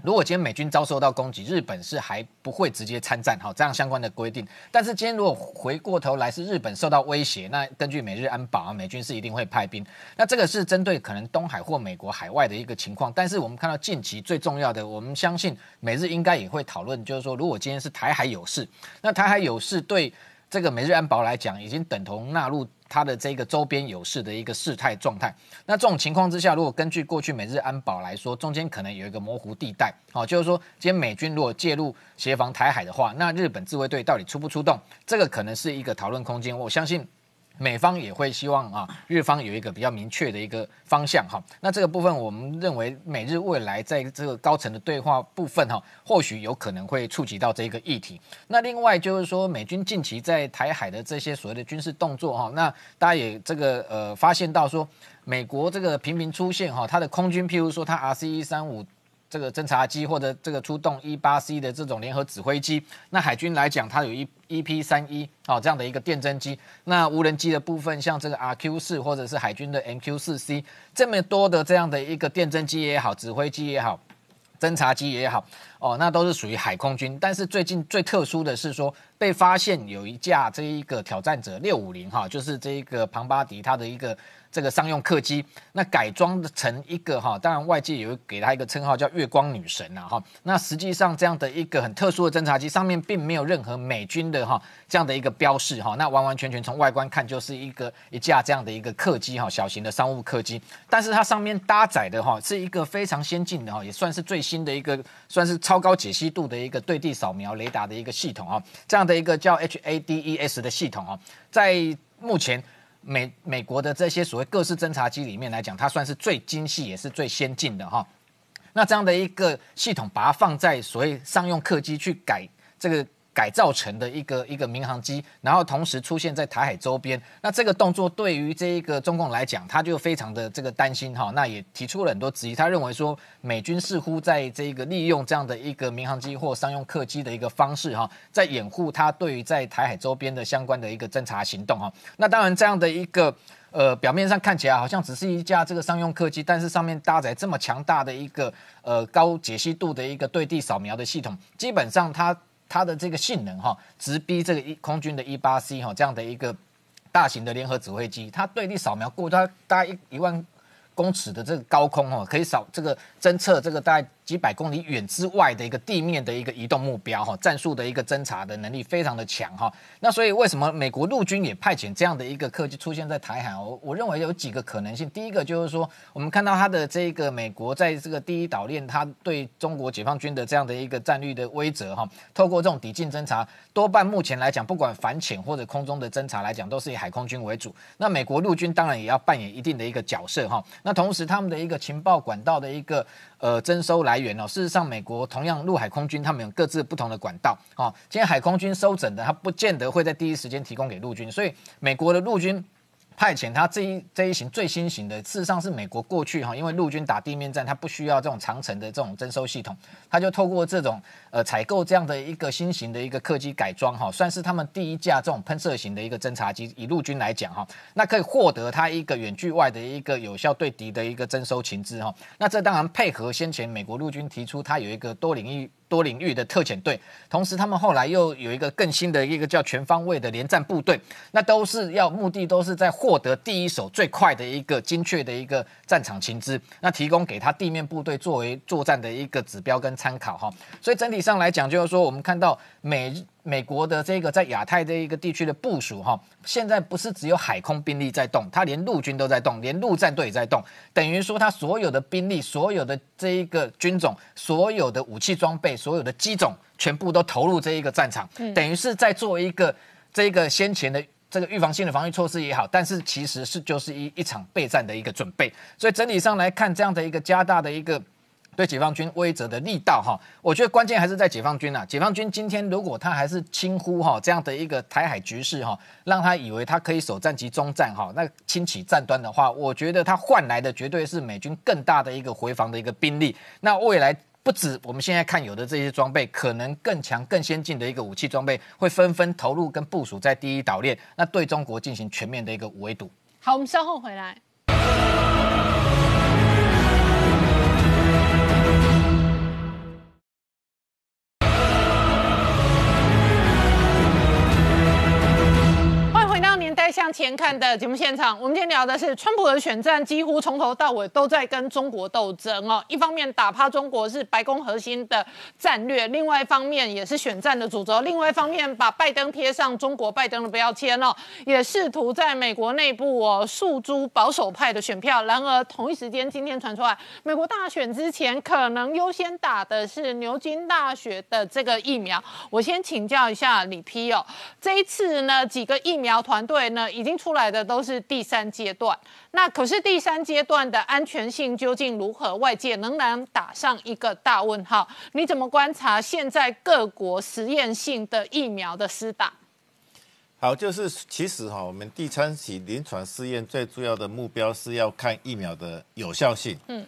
如果今天美军遭受到攻击，日本是还不会直接参战，哈，这样相关的规定。但是今天如果回过头来是日本受到威胁，那根据美日安保啊，美军是一定会派兵。那这个是针对可能东海或美国海外的一个情况。但是我们看到近期最重要的，我们相信美日应该也会讨论，就是说如果今天是台海有事，那台海有事对这个美日安保来讲，已经等同纳入。它的这个周边有事的一个事态状态，那这种情况之下，如果根据过去美日安保来说，中间可能有一个模糊地带，好，就是说，今天美军如果介入协防台海的话，那日本自卫队到底出不出动，这个可能是一个讨论空间。我相信。美方也会希望啊，日方有一个比较明确的一个方向哈。那这个部分，我们认为美日未来在这个高层的对话部分哈，或许有可能会触及到这个议题。那另外就是说，美军近期在台海的这些所谓的军事动作哈，那大家也这个呃发现到说，美国这个频频出现哈，它的空军，譬如说它 R C 一三五。这个侦察机或者这个出动 E 八 C 的这种联合指挥机，那海军来讲，它有一 EP 三一哦这样的一个电侦机。那无人机的部分，像这个 RQ 四或者是海军的 MQ 四 C，这么多的这样的一个电侦机也好，指挥机也好，侦察机也好，哦，那都是属于海空军。但是最近最特殊的是说，被发现有一架这一个挑战者六五零哈，就是这一个庞巴迪它的一个。这个商用客机，那改装成一个哈，当然外界有给它一个称号叫“月光女神”呐哈。那实际上这样的一个很特殊的侦察机，上面并没有任何美军的哈这样的一个标示哈。那完完全全从外观看就是一个一架这样的一个客机哈，小型的商务客机。但是它上面搭载的哈是一个非常先进的哈，也算是最新的一个，算是超高解析度的一个对地扫描雷达的一个系统哈。这样的一个叫 HADES 的系统哈，在目前。美美国的这些所谓各式侦察机里面来讲，它算是最精细也是最先进的哈。那这样的一个系统，把它放在所谓商用客机去改这个。改造成的一个一个民航机，然后同时出现在台海周边，那这个动作对于这一个中共来讲，他就非常的这个担心哈，那也提出了很多质疑。他认为说，美军似乎在这个利用这样的一个民航机或商用客机的一个方式哈，在掩护他对于在台海周边的相关的一个侦察行动哈。那当然这样的一个呃表面上看起来好像只是一架这个商用客机，但是上面搭载这么强大的一个呃高解析度的一个对地扫描的系统，基本上它。它的这个性能哈，直逼这个一空军的一八 C 哈这样的一个大型的联合指挥机，它对地扫描过它大概一一万公尺的这个高空哈，可以扫这个侦测这个大概。几百公里远之外的一个地面的一个移动目标哈，战术的一个侦察的能力非常的强哈。那所以为什么美国陆军也派遣这样的一个客机出现在台海？我我认为有几个可能性。第一个就是说，我们看到它的这个美国在这个第一岛链，它对中国解放军的这样的一个战略的威慑哈，透过这种抵近侦察，多半目前来讲，不管反潜或者空中的侦察来讲，都是以海空军为主。那美国陆军当然也要扮演一定的一个角色哈。那同时他们的一个情报管道的一个呃征收来源哦，事实上美国同样陆海空军他们有各自不同的管道哦。今天海空军收整的，他不见得会在第一时间提供给陆军，所以美国的陆军。派遣他这一这一型最新型的，事实上是美国过去哈，因为陆军打地面战，它不需要这种长程的这种征收系统，他就透过这种呃采购这样的一个新型的一个客机改装哈，算是他们第一架这种喷射型的一个侦察机。以陆军来讲哈，那可以获得它一个远距外的一个有效对敌的一个征收情资哈。那这当然配合先前美国陆军提出它有一个多领域。多领域的特遣队，同时他们后来又有一个更新的一个叫全方位的连战部队，那都是要目的都是在获得第一手最快的一个精确的一个战场情资，那提供给他地面部队作为作战的一个指标跟参考哈。所以整体上来讲，就是说我们看到美。美国的这个在亚太这一个地区的部署，哈，现在不是只有海空兵力在动，它连陆军都在动，连陆战队也在动，等于说它所有的兵力、所有的这一个军种、所有的武器装备、所有的机种，全部都投入这一个战场，等于是在做一个这个先前的这个预防性的防御措施也好，但是其实是就是一一场备战的一个准备，所以整体上来看，这样的一个加大的一个。对解放军威慑的力道哈，我觉得关键还是在解放军呐。解放军今天如果他还是轻忽哈这样的一个台海局势哈，让他以为他可以首战及中战哈，那轻启战端的话，我觉得他换来的绝对是美军更大的一个回防的一个兵力。那未来不止我们现在看有的这些装备，可能更强、更先进的一个武器装备会纷纷投入跟部署在第一岛链，那对中国进行全面的一个围堵。好，我们稍后回来。向前看的节目现场，我们今天聊的是川普的选战，几乎从头到尾都在跟中国斗争哦。一方面打趴中国是白宫核心的战略，另外一方面也是选战的主轴。另外一方面把拜登贴上中国拜登的标签哦，也试图在美国内部哦诉诸保守派的选票。然而同一时间，今天传出来，美国大选之前可能优先打的是牛津大学的这个疫苗。我先请教一下李批哦，这一次呢几个疫苗团队呢？已经出来的都是第三阶段，那可是第三阶段的安全性究竟如何？外界仍然打上一个大问号。你怎么观察现在各国实验性的疫苗的施打？好，就是其实哈，我们第三期临床试验最主要的目标是要看疫苗的有效性。嗯，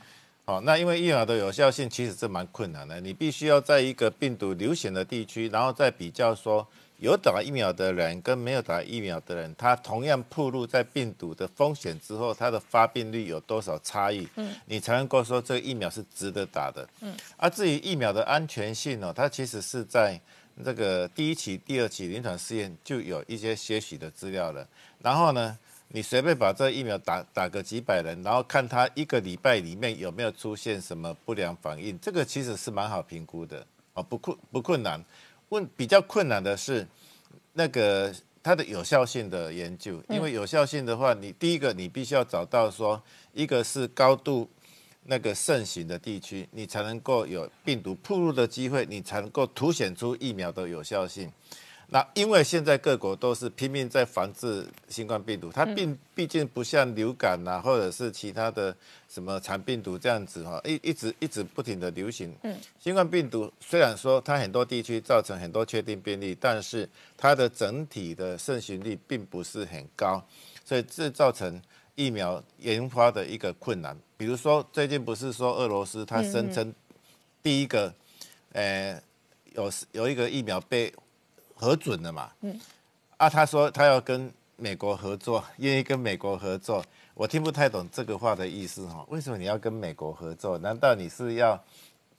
好，那因为疫苗的有效性其实是蛮困难的，你必须要在一个病毒流行的地区，然后再比较说。有打疫苗的人跟没有打疫苗的人，他同样暴露在病毒的风险之后，他的发病率有多少差异？嗯，你才能够说这个疫苗是值得打的。嗯，而至于疫苗的安全性呢，它其实是在这个第一期、第二期临床试验就有一些些许的资料了。然后呢，你随便把这疫苗打打个几百人，然后看他一个礼拜里面有没有出现什么不良反应，这个其实是蛮好评估的哦，不困不困难。问比较困难的是，那个它的有效性的研究，因为有效性的话，你第一个你必须要找到说，一个是高度那个盛行的地区，你才能够有病毒铺路的机会，你才能够凸显出疫苗的有效性。那因为现在各国都是拼命在防治新冠病毒，它并毕竟不像流感呐，或者是其他的什么长病毒这样子哈，一一直一直不停的流行。嗯，新冠病毒虽然说它很多地区造成很多确定病例，但是它的整体的盛行率并不是很高，所以这造成疫苗研发的一个困难。比如说最近不是说俄罗斯它声称第一个，呃，有有一个疫苗被核准了嘛？嗯，啊，他说他要跟美国合作，愿意跟美国合作。我听不太懂这个话的意思哈。为什么你要跟美国合作？难道你是要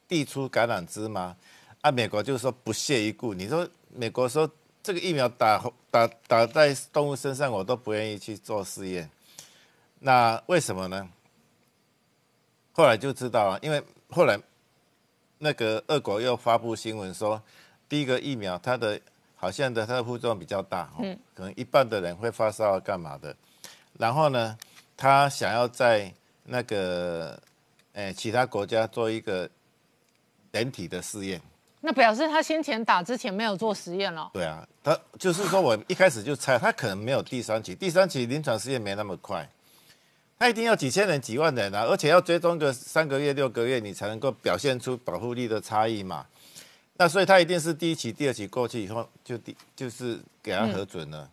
递出橄榄枝吗？啊，美国就是说不屑一顾。你说美国说这个疫苗打打打在动物身上，我都不愿意去做试验。那为什么呢？后来就知道了，因为后来那个俄国又发布新闻说，第一个疫苗它的好像的它的副作用比较大，嗯，可能一半的人会发烧干嘛的，然后呢，他想要在那个诶其他国家做一个人体的试验。那表示他先前打之前没有做实验了。对啊，他就是说我一开始就猜他可能没有第三期，第三期临床试验没那么快，他一定要几千人、几万人啊，而且要追踪个三个月、六个月，你才能够表现出保护力的差异嘛。那所以他一定是第一期、第二期过去以后，就第就是给他核准了。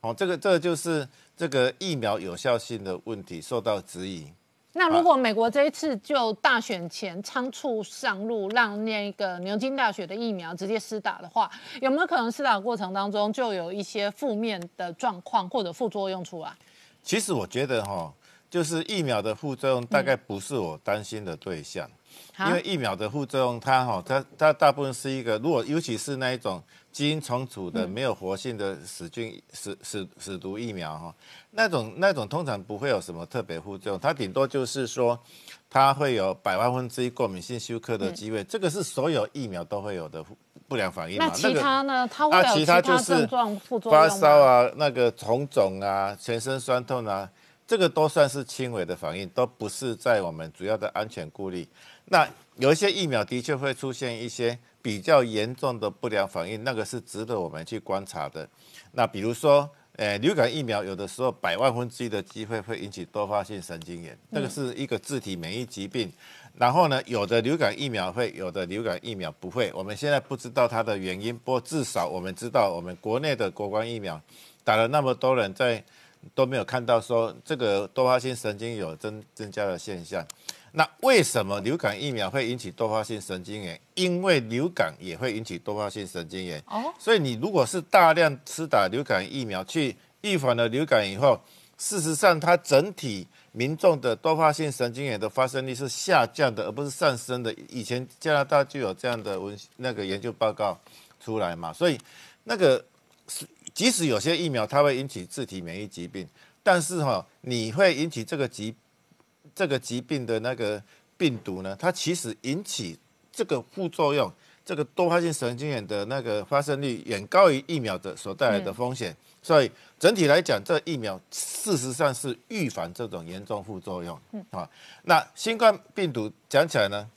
哦，这个这个就是这个疫苗有效性的问题受到质疑。那如果美国这一次就大选前仓促上路，让那个牛津大学的疫苗直接施打的话，有没有可能施打过程当中就有一些负面的状况或者副作用出来？其实我觉得哈，就是疫苗的副作用大概不是我担心的对象，因为疫苗的副作用它哈，它它大部分是一个，如果尤其是那一种。基因重组的没有活性的死菌死死死毒疫苗哈，那种那种通常不会有什么特别副作用，它顶多就是说它会有百万分之一过敏性休克的机会，这个是所有疫苗都会有的不良反应嘛。那其他呢？它会有其他症状副作用发烧啊，那个红肿啊，全身酸痛啊，这个都算是轻微的反应，都不是在我们主要的安全顾虑。那有一些疫苗的确会出现一些。比较严重的不良反应，那个是值得我们去观察的。那比如说，呃，流感疫苗有的时候百万分之一的机会会引起多发性神经炎，那个是一个自体免疫疾病。然后呢，有的流感疫苗会，有的流感疫苗不会。我们现在不知道它的原因，不过至少我们知道，我们国内的国光疫苗打了那么多人，在都没有看到说这个多发性神经有增增加的现象。那为什么流感疫苗会引起多发性神经炎？因为流感也会引起多发性神经炎。哦，所以你如果是大量吃打流感疫苗去预防了流感以后，事实上它整体民众的多发性神经炎的发生率是下降的，而不是上升的。以前加拿大就有这样的文那个研究报告出来嘛，所以那个是即使有些疫苗它会引起自体免疫疾病，但是哈，你会引起这个疾。这个疾病的那个病毒呢，它其实引起这个副作用，这个多发性神经炎的那个发生率远高于疫苗的所带来的风险。所以整体来讲，这疫苗事实上是预防这种严重副作用。嗯，啊，那新冠病毒讲起来呢，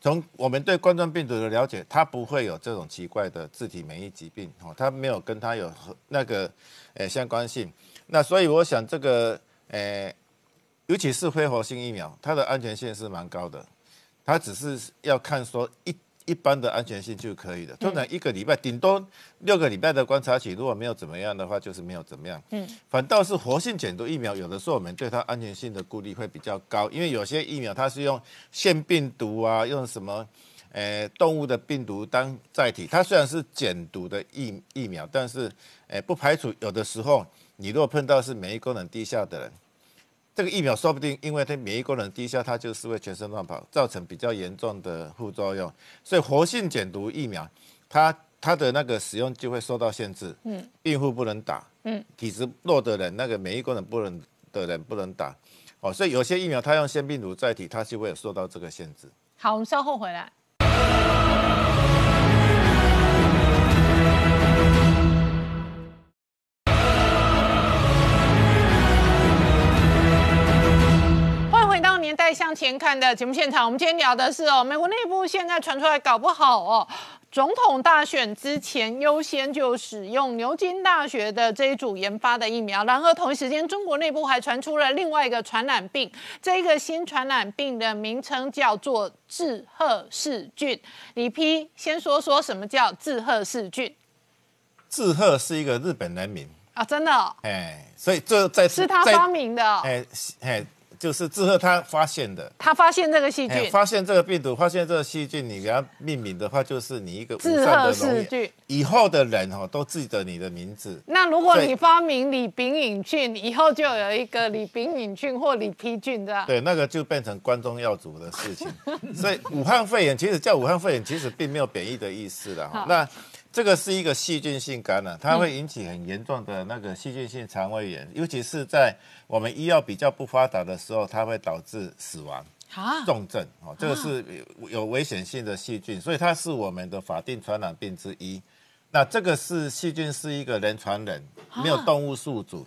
从我们对冠状病毒的了解，它不会有这种奇怪的自体免疫疾病。哦，它没有跟它有那个呃相关性。那所以我想这个呃。尤其是非活性疫苗，它的安全性是蛮高的，它只是要看说一一般的安全性就可以了。通常一个礼拜，顶多六个礼拜的观察期，如果没有怎么样的话，就是没有怎么样。嗯，反倒是活性减毒疫苗，有的时候我们对它安全性的顾虑会比较高，因为有些疫苗它是用腺病毒啊，用什么，诶，动物的病毒当载体，它虽然是减毒的疫疫苗，但是，诶，不排除有的时候你如果碰到是免疫功能低下的人。这个疫苗说不定因为它免疫功能低下，它就是会全身乱跑，造成比较严重的副作用。所以活性减毒疫苗，它它的那个使用就会受到限制。嗯，孕妇不能打。嗯，体质弱的人，那个免疫功能不能的人不能打。哦，所以有些疫苗它用腺病毒载体，它就会有受到这个限制。好，我们稍后回来。前看的节目现场，我们今天聊的是哦，美国内部现在传出来搞不好哦，总统大选之前优先就使用牛津大学的这一组研发的疫苗。然而同一时间，中国内部还传出了另外一个传染病，这个新传染病的名称叫做志贺氏菌。李批先说说什么叫志贺氏菌？志贺是一个日本人名啊，真的？哎，所以这在是他发明的？哎哎。就是之后他发现的，他发现这个细菌，发现这个病毒，发现这个细菌，你给他命名的话，就是你一个自贺氏菌。以后的人哦都记得你的名字。那如果你发明李炳颖菌，以后就有一个李炳颖菌或李丕菌的。对，那个就变成关中耀祖的事情。所以武汉肺炎其实叫武汉肺炎，其实并没有贬义的意思的。那。这个是一个细菌性感染，它会引起很严重的那个细菌性肠胃炎，尤其是在我们医药比较不发达的时候，它会导致死亡。啊，重症哦，这个是有有危险性的细菌，所以它是我们的法定传染病之一。那这个是细菌是一个人传人，没有动物宿主，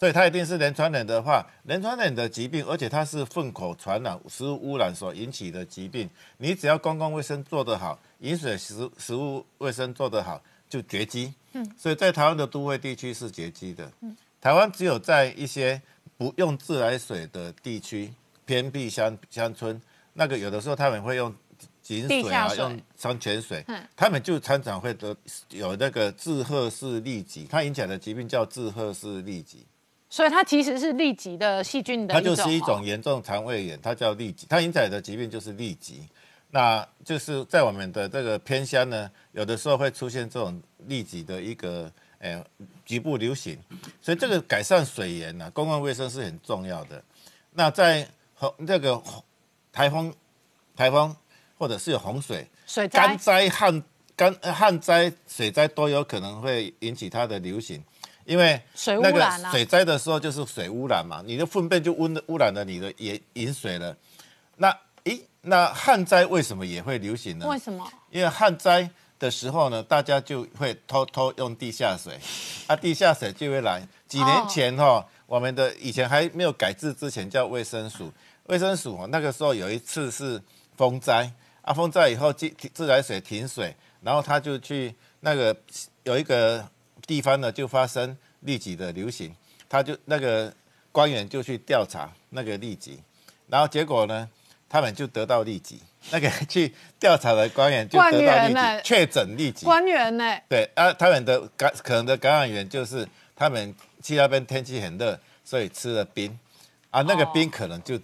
所以它一定是人传人的话，人传人的疾病，而且它是粪口传染、食物污染所引起的疾病，你只要公共卫生做得好，饮水食食物卫生做得好，就绝迹。嗯，所以在台湾的都会地区是绝迹的。嗯，台湾只有在一些不用自来水的地区。偏僻乡乡村，那个有的时候他们会用井水啊，用山泉水，他们就常常会得有那个志贺氏痢疾，它引起来的疾病叫志贺氏痢疾。所以它其实是痢疾的细菌的它就是一种严重肠胃炎，它叫痢疾，它引起来的疾病就是痢疾。那就是在我们的这个偏乡呢，有的时候会出现这种痢疾的一个诶局部流行，所以这个改善水源呢，公共卫生是很重要的。那在洪这个台风、台风或者是有洪水、水灾、旱干旱灾、水灾都有可能会引起它的流行，因为水污染水灾的时候就是水污染嘛，你的粪便就污污染了你的饮饮水了。那咦，那旱灾为什么也会流行呢？为什么？因为旱灾的时候呢，大家就会偷偷用地下水，啊，地下水就会来。几年前哈，我们的以前还没有改制之前叫卫生署。卫生署哦，那个时候有一次是风灾啊，风灾以后自自来水停水，然后他就去那个有一个地方呢就发生痢疾的流行，他就那个官员就去调查那个痢疾，然后结果呢，他们就得到痢疾，那个去调查的官员就得到痢疾，确诊痢疾。官员呢？对啊，他们的感可能的感染源就是他们去那边天气很热，所以吃了冰啊，那个冰可能就。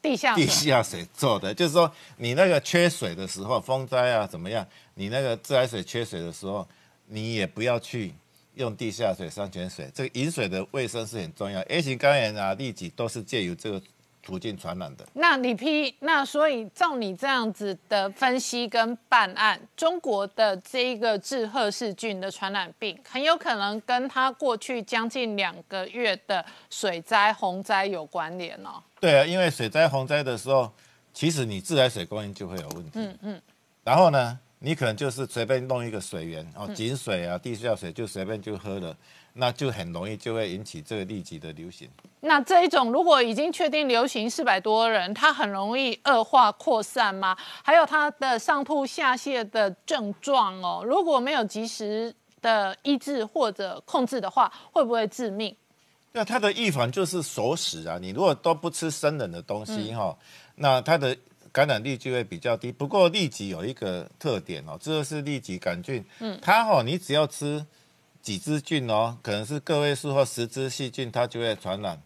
地下地下水做的，就是说你那个缺水的时候，风灾啊怎么样？你那个自来水缺水的时候，你也不要去用地下水、山泉水。这个饮水的卫生是很重要。A 型肝炎啊、痢疾都是借由这个途径传染的。那李批，那所以照你这样子的分析跟办案，中国的这一个致贺氏菌的传染病，很有可能跟它过去将近两个月的水灾、洪灾有关联哦。对啊，因为水灾、洪灾的时候，其实你自来水供应就会有问题。嗯嗯。然后呢，你可能就是随便弄一个水源哦，井水啊、地下水就随便就喝了，那就很容易就会引起这个痢疾的流行。那这一种如果已经确定流行四百多人，它很容易恶化扩散吗？还有它的上吐下泻的症状哦，如果没有及时的医治或者控制的话，会不会致命？那它的预防就是熟食啊，你如果都不吃生冷的东西哈，那它的感染率就会比较低。不过痢疾有一个特点哦，这个是痢疾杆菌，嗯，它哦你只要吃几只菌哦，可能是个位数或十只细菌，它就会传染。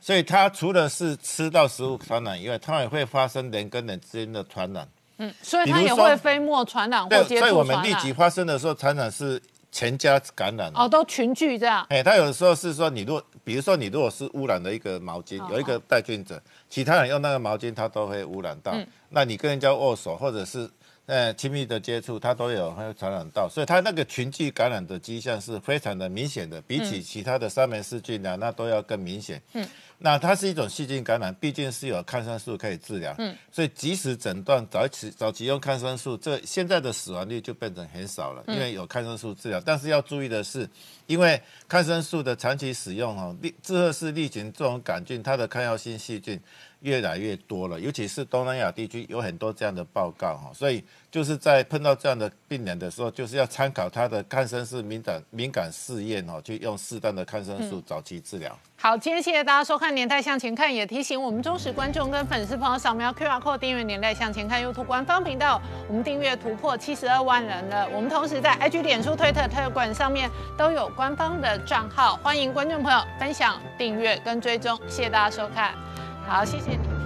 所以它除了是吃到食物传染以外，它也会发生人跟人之间的传染。嗯，所以它也会飞沫传染或接触传染。所以我们痢疾发生的时候，传染是。全家感染哦，都群聚这样。哎，他有的时候是说，你如果比如说你如果是污染的一个毛巾，有一个带菌者，其他人用那个毛巾，他都会污染到。那你跟人家握手或者是呃亲密的接触，它都有会传染到。所以它那个群聚感染的迹象是非常的明显的，比起其他的三门氏菌呢，那都要更明显。嗯。那它是一种细菌感染，毕竟是有抗生素可以治疗，嗯，所以及时诊断，早期早期用抗生素，这现在的死亡率就变成很少了，因为有抗生素治疗。但是要注意的是，因为抗生素的长期使用哦，利致贺氏痢菌这种杆菌，它的抗药性细菌越来越多了，尤其是东南亚地区有很多这样的报告哈，所以就是在碰到这样的病人的时候，就是要参考他的抗生素敏感敏感试验哦，去用适当的抗生素早期治疗。好，今天谢谢大家收看《年代向前看》，也提醒我们忠实观众跟粉丝朋友扫描 QR Code 订阅《年代向前看》YouTube 官方频道。我们订阅突破七十二万人了。我们同时在 IG、脸书、推特、特管上面都有官方的账号，欢迎观众朋友分享、订阅跟追踪。谢谢大家收看，好，谢谢你。